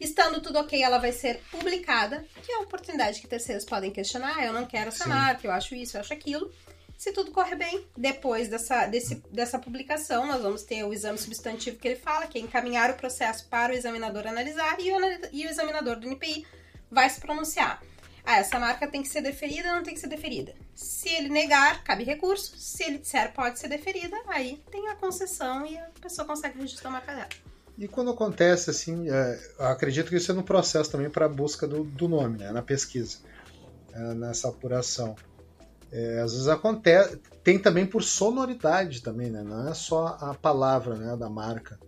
Estando tudo ok, ela vai ser publicada, que é a oportunidade que terceiros podem questionar. Eu não quero essa Sim. marca, eu acho isso, eu acho aquilo. Se tudo correr bem, depois dessa, desse, dessa publicação, nós vamos ter o exame substantivo que ele fala, que é encaminhar o processo para o examinador analisar e o, e o examinador do NPI vai se pronunciar. Ah, essa marca tem que ser deferida ou não tem que ser deferida? Se ele negar, cabe recurso. Se ele disser pode ser deferida, aí tem a concessão e a pessoa consegue registrar a marca dela. E quando acontece assim, é, acredito que isso é no processo também para a busca do, do, nome, né, na pesquisa, é, nessa apuração. É, às vezes acontece, tem também por sonoridade também, né? Não é só a palavra, né, da marca.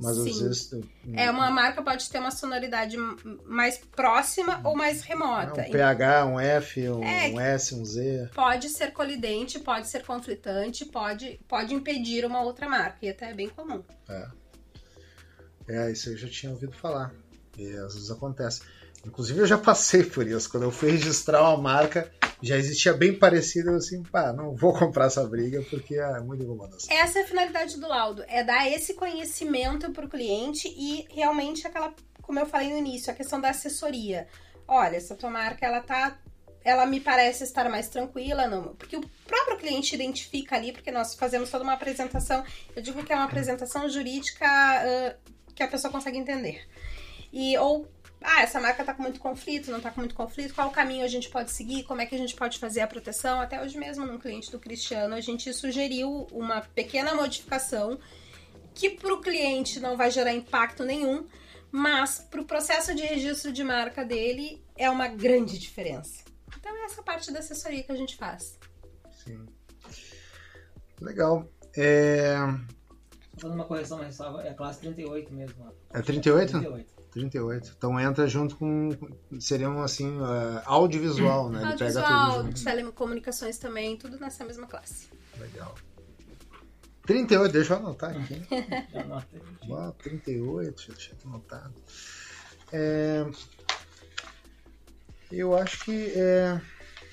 Mas Sim. às vezes. É, uma marca pode ter uma sonoridade mais próxima ou mais remota. um PH, um F, um, é, um, S, um Z. Pode ser colidente, pode ser conflitante, pode, pode impedir uma outra marca. E até é bem comum. É. É, isso eu já tinha ouvido falar. E às vezes acontece. Inclusive eu já passei por isso. Quando eu fui registrar uma marca, já existia bem parecida, assim, pá, não vou comprar essa briga porque é muito incomodação. Essa é a finalidade do laudo, é dar esse conhecimento para o cliente e realmente aquela, como eu falei no início, a questão da assessoria. Olha, essa tua marca, ela tá ela me parece estar mais tranquila, não, porque o próprio cliente identifica ali, porque nós fazemos toda uma apresentação, eu digo que é uma apresentação jurídica uh, que a pessoa consegue entender. E ou ah, essa marca tá com muito conflito, não tá com muito conflito, qual caminho a gente pode seguir, como é que a gente pode fazer a proteção. Até hoje mesmo, num cliente do Cristiano, a gente sugeriu uma pequena modificação que para o cliente não vai gerar impacto nenhum, mas para o processo de registro de marca dele é uma grande diferença. Então é essa parte da assessoria que a gente faz. Sim. Legal. É, fazendo uma correção, mas ressalva, é a classe 38 mesmo. É 38? 38. 38. Então entra junto com. Seriam assim, uh, audiovisual, né? Ele audiovisual, pega tudo telecomunicações também, tudo nessa mesma classe. Legal. 38, deixa eu anotar aqui. *laughs* Já anotei. 38, já tinha anotado. É, eu acho que é.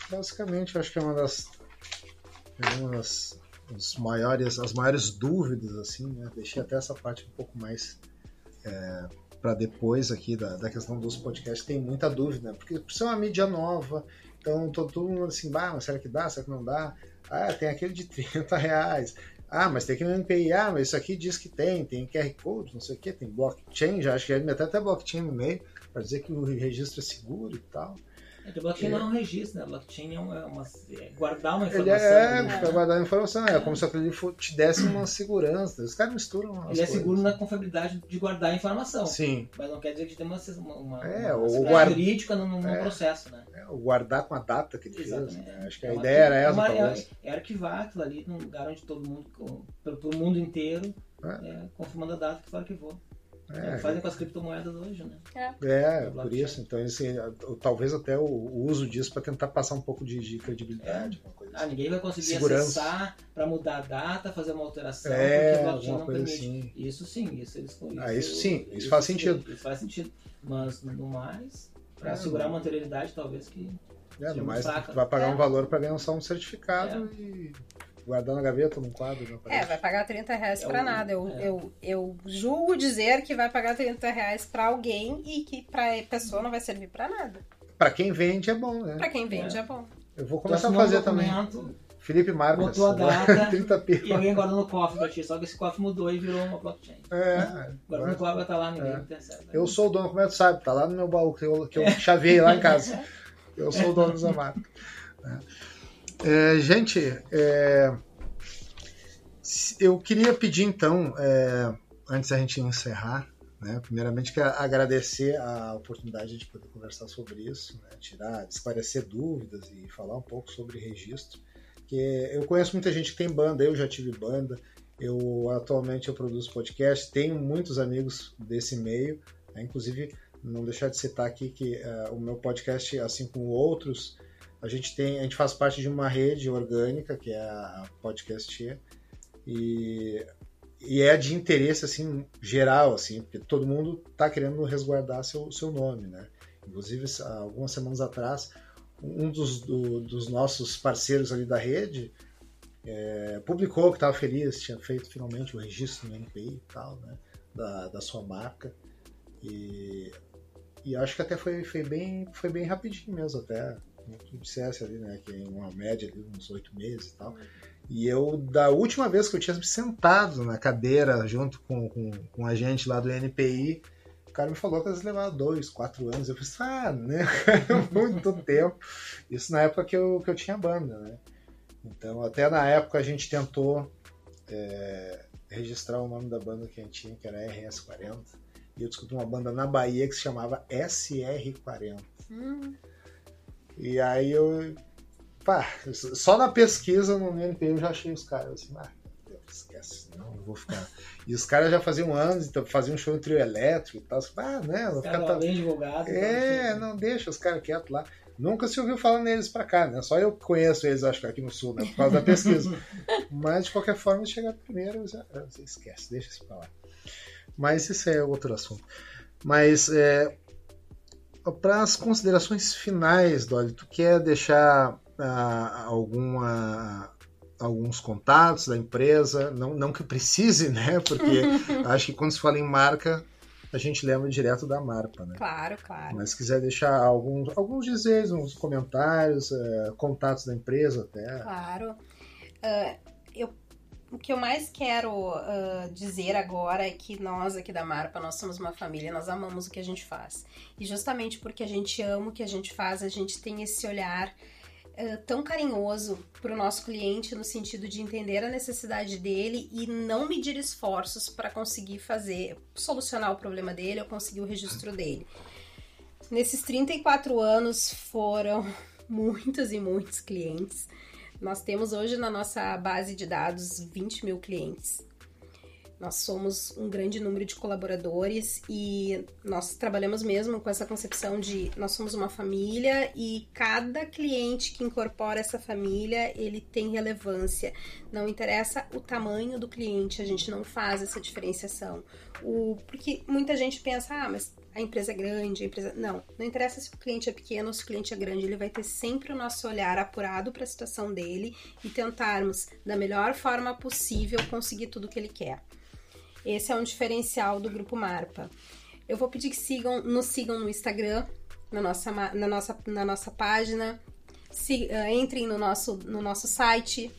Basicamente, eu acho que é uma das. É uma das os maiores, as maiores dúvidas, assim, né? Deixei até essa parte um pouco mais é, para depois aqui da, da questão dos podcasts. Tem muita dúvida, porque por ser uma mídia nova, então todo mundo assim, bah, mas será que dá? Será que não dá? Ah, tem aquele de *laughs* 30 reais. Ah, mas tem aquele no NPI. Ah, mas isso aqui diz que tem, tem QR Code, não sei o que, tem blockchain, já acho que ele até blockchain no meio, para dizer que o registro é seguro e tal. É que blockchain é. não é um registro, né? Blockchain é, uma, é uma é guardar uma informação. Ele é, né? é guardar uma informação, é, como se ele te desse uma segurança. Os caras misturam. Ele é seguro na confiabilidade de guardar a informação. Sim. Mas não quer dizer que tem uma, uma, é, uma guarda... jurídica no, no é, processo, né? É, o guardar com a data que ele Exatamente. fez. Né? Acho que a ideia era essa, uma, talvez. É, arquivar aquilo ali num lugar onde todo mundo, pelo mundo inteiro, confirmando a data que foi arquivou. É, é fazem com as criptomoedas hoje, né? É, é por isso. Então, assim, talvez até o, uso disso para tentar passar um pouco de, de credibilidade. É. Ah, assim. ninguém vai conseguir Segurança. acessar para mudar a data, fazer uma alteração, é, porque o blockchain não permite. Assim. Isso sim, isso eles isso, ah, isso sim, isso, isso faz sentido. Isso faz sentido. Mas no mais, para é, segurar uma anterioridade, talvez que. É, no mais, fraca. tu vai pagar um valor para ganhar só um certificado e guardar na gaveta num quadro. Não é, vai pagar 30 reais é pra nada. Eu, é. eu, eu julgo dizer que vai pagar 30 reais pra alguém e que pra pessoa não vai servir pra nada. Pra quem vende é bom, né? Pra quem vende é, é bom. Eu vou começar a fazer também. Felipe Marques. Botou a data *laughs* 30 e alguém guarda no cofre pra ti. Só que esse cofre mudou e virou uma blockchain. É. Agora no cofre tá lá, ninguém é. percebe. Né? Eu sou o dono, como é que tu sabe? Tá lá no meu baú que eu, que eu chavei lá em casa. Eu sou o dono da marca. É, *laughs* gente, é, eu queria pedir então, é, antes da gente encerrar, né, primeiramente quero agradecer a oportunidade de poder conversar sobre isso, né, tirar, esclarecer dúvidas e falar um pouco sobre registro. Que eu conheço muita gente que tem banda, eu já tive banda, eu atualmente eu produzo podcast, tenho muitos amigos desse meio, né, inclusive não deixar de citar aqui que uh, o meu podcast, assim como outros, a gente tem, a gente faz parte de uma rede orgânica que é a Podcast e, e é de interesse assim geral, assim, porque todo mundo está querendo resguardar seu, seu nome, né? Inclusive, algumas semanas atrás, um dos, do, dos nossos parceiros ali da rede é, publicou que estava feliz, tinha feito finalmente o registro no NPI e tal, né? Da, da sua marca. E, e acho que até foi, foi, bem, foi bem rapidinho mesmo, até. Como tu dissesse ali, né? Que em uma média ali, uns oito meses e tal. E eu, da última vez que eu tinha sentado na cadeira junto com, com, com a gente lá do NPI, o cara me falou que eles levaram dois, quatro anos. Eu falei, ah, né? *laughs* Muito tempo. Isso na época que eu, que eu tinha banda, né? Então, até na época a gente tentou é, registrar o nome da banda que a gente tinha, que era RS40. E eu descobri uma banda na Bahia que se chamava SR40. Hum. E aí eu pá, só na pesquisa no NP eu já achei os caras assim, ah, esquece, não, não vou ficar. E os caras já faziam anos, então faziam um show em trio elétrico e tal. Assim, ah, né? Não ficar bem divulgado. É, então, não deixa os caras quietos lá. Nunca se ouviu falar neles pra cá, né? Só eu conheço eles, acho que aqui no sul, né? Por causa da pesquisa. *laughs* Mas de qualquer forma, eles chegaram primeiro, já, esquece, deixa isso pra lá. Mas isso é outro assunto. Mas é, para as considerações finais, Dolly, tu quer deixar alguma alguns contatos da empresa, não, não que precise, né? Porque *laughs* acho que quando se fala em marca, a gente lembra direto da Marpa, né? Claro, claro. Mas se quiser deixar alguns, alguns dizeres, uns comentários, uh, contatos da empresa até. Claro. Uh, o que eu mais quero uh, dizer agora é que nós aqui da Marpa, nós somos uma família, nós amamos o que a gente faz. E justamente porque a gente ama o que a gente faz, a gente tem esse olhar é, tão carinhoso para o nosso cliente no sentido de entender a necessidade dele e não medir esforços para conseguir fazer, solucionar o problema dele ou conseguir o registro dele. Nesses 34 anos foram *laughs* muitos e muitos clientes. Nós temos hoje na nossa base de dados 20 mil clientes. Nós somos um grande número de colaboradores e nós trabalhamos mesmo com essa concepção de nós somos uma família e cada cliente que incorpora essa família, ele tem relevância. Não interessa o tamanho do cliente, a gente não faz essa diferenciação. O, porque muita gente pensa, ah, mas a empresa é grande, a empresa. Não, não interessa se o cliente é pequeno ou se o cliente é grande, ele vai ter sempre o nosso olhar apurado para a situação dele e tentarmos, da melhor forma possível, conseguir tudo que ele quer. Esse é um diferencial do Grupo Marpa. Eu vou pedir que sigam, nos sigam no Instagram, na nossa, na nossa, na nossa página. Se, uh, entrem no nosso, no nosso site,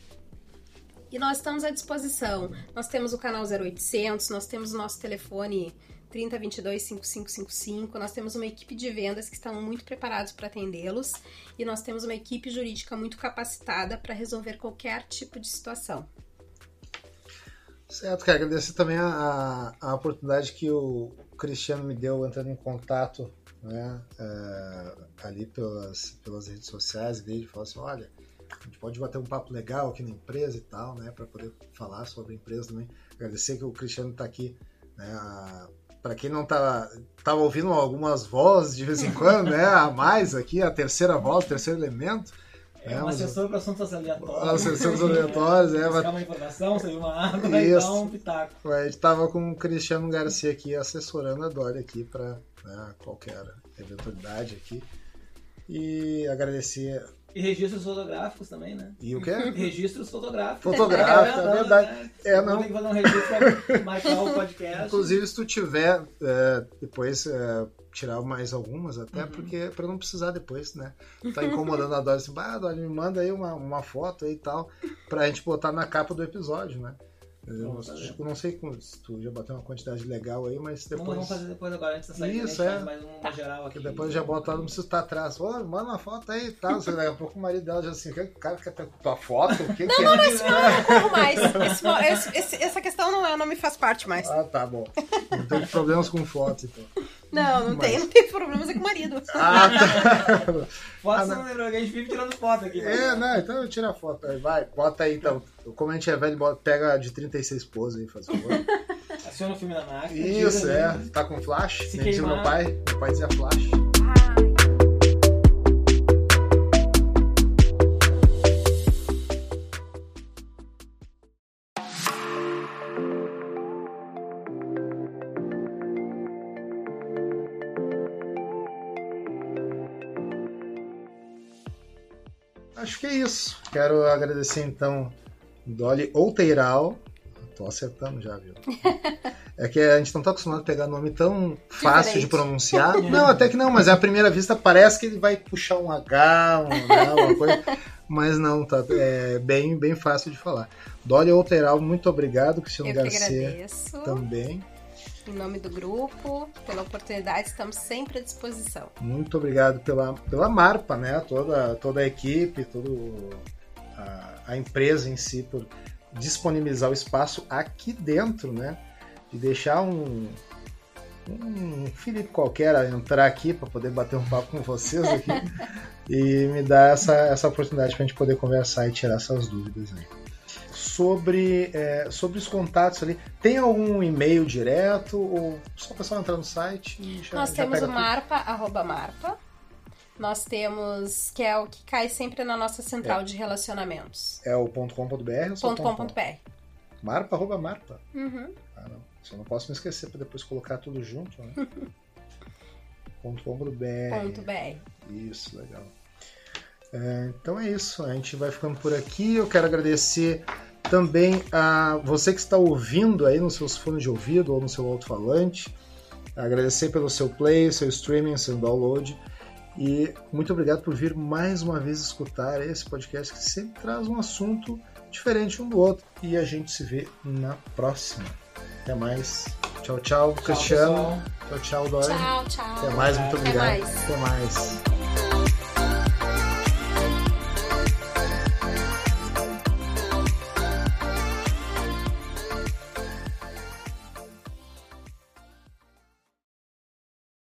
e nós estamos à disposição. Nós temos o canal 0800, nós temos o nosso telefone 3022 5555. Nós temos uma equipe de vendas que estão muito preparados para atendê-los e nós temos uma equipe jurídica muito capacitada para resolver qualquer tipo de situação. Certo, quero agradecer também a, a, oportunidade que o Cristiano me deu entrando em contato né, é, ali pelas, pelas redes sociais dele, falou assim, olha, a gente pode bater um papo legal aqui na empresa e tal, né, para poder falar sobre a empresa também. Agradecer que o Cristiano está aqui né, para quem não tá, tava ouvindo algumas vozes de vez em quando, né? A mais aqui, a terceira voz, o terceiro elemento. É, né, um assessor para assuntos aleatórios. Assuntos aleatórios, é. Buscar uma informação, sair uma água, vai dar um pitaco. A gente tava com o Cristiano Garcia aqui, assessorando a Dória aqui para né, qualquer eventualidade aqui. E agradecer e registros fotográficos também, né? E o quê? *laughs* Registros fotográficos. Fotográficos, é, verdade. Né? É, não. Tem que fazer um registro pra *laughs* marcar o podcast. Inclusive, se tu tiver, é, depois é, tirar mais algumas, até uhum. porque para não precisar depois, né? Tá incomodando a Dori assim, ah, Dori, me manda aí uma, uma foto aí e tal, pra gente botar na capa do episódio, né? Eu tipo, não sei se tu já bateu uma quantidade legal aí, mas depois. Vamos fazer depois agora, antes da saída. Isso, é. mais uma tá. geral aqui. depois já bota lá, não precisa estar atrás. Ô, manda uma foto aí e tal. Daqui a pouco o marido dela já assim, o cara quer ter tua foto? O que não, que não, é? não, esse não eu não corro mais. Esse, esse, essa questão não, é, não me faz parte mais. Ah, tá bom. Não tem problemas com foto, então. Não, não Mas... tem, não tem problemas é com o marido. Ah, tá. *laughs* Foto ah, não. a gente vive tirando foto aqui. É, não, então eu tiro a foto. Vai, bota aí então. Como a gente é velho, bota, pega de 36 poses aí, faz favor. Aciona o filme da máquina. Isso, é. Tá com flash? Se Nem meu pai. Meu pai dizia flash. Quero agradecer então Dolly Outeiral. Tô acertando já, viu? *laughs* É que a gente não tá acostumado a pegar nome tão fácil Diferente. de pronunciar. *laughs* Não, até que não, mas à primeira vista parece que ele vai puxar um H, um, né, uma *laughs* coisa. Mas não, tá é bem, bem fácil de falar. Dolly Outeiral, muito obrigado, Cristiano Eu Garcia. Também em nome do grupo, pela oportunidade, estamos sempre à disposição. Muito obrigado pela, pela Marpa, né? Toda, toda a equipe, toda a, a empresa em si, por disponibilizar o espaço aqui dentro, né? De deixar um, um Felipe qualquer entrar aqui para poder bater um papo com vocês aqui *laughs* e me dar essa, essa oportunidade para a gente poder conversar e tirar essas dúvidas aí sobre, é, sobre os contatos ali. Tem algum e-mail direto ou só o pessoal entrar no site e já Nós já temos o marpa, arroba marpa. Nós temos, que é o que cai sempre na nossa central é. de relacionamentos. É o .com.br ou .com.br. Marpa, arroba marpa. Uhum. Ah, não. Só não posso me esquecer para depois colocar tudo junto, né? *laughs* .com.br. Isso, legal. É, então é isso, a gente vai ficando por aqui. Eu quero agradecer também a você que está ouvindo aí nos seus fones de ouvido ou no seu alto-falante. Agradecer pelo seu play, seu streaming, seu download. E muito obrigado por vir mais uma vez escutar esse podcast que sempre traz um assunto diferente um do outro. E a gente se vê na próxima. Até mais. Tchau, tchau, tchau Cristiano. Pessoal. Tchau, tchau, Dória. Tchau, tchau. Até mais, muito obrigado. Até mais. Até mais.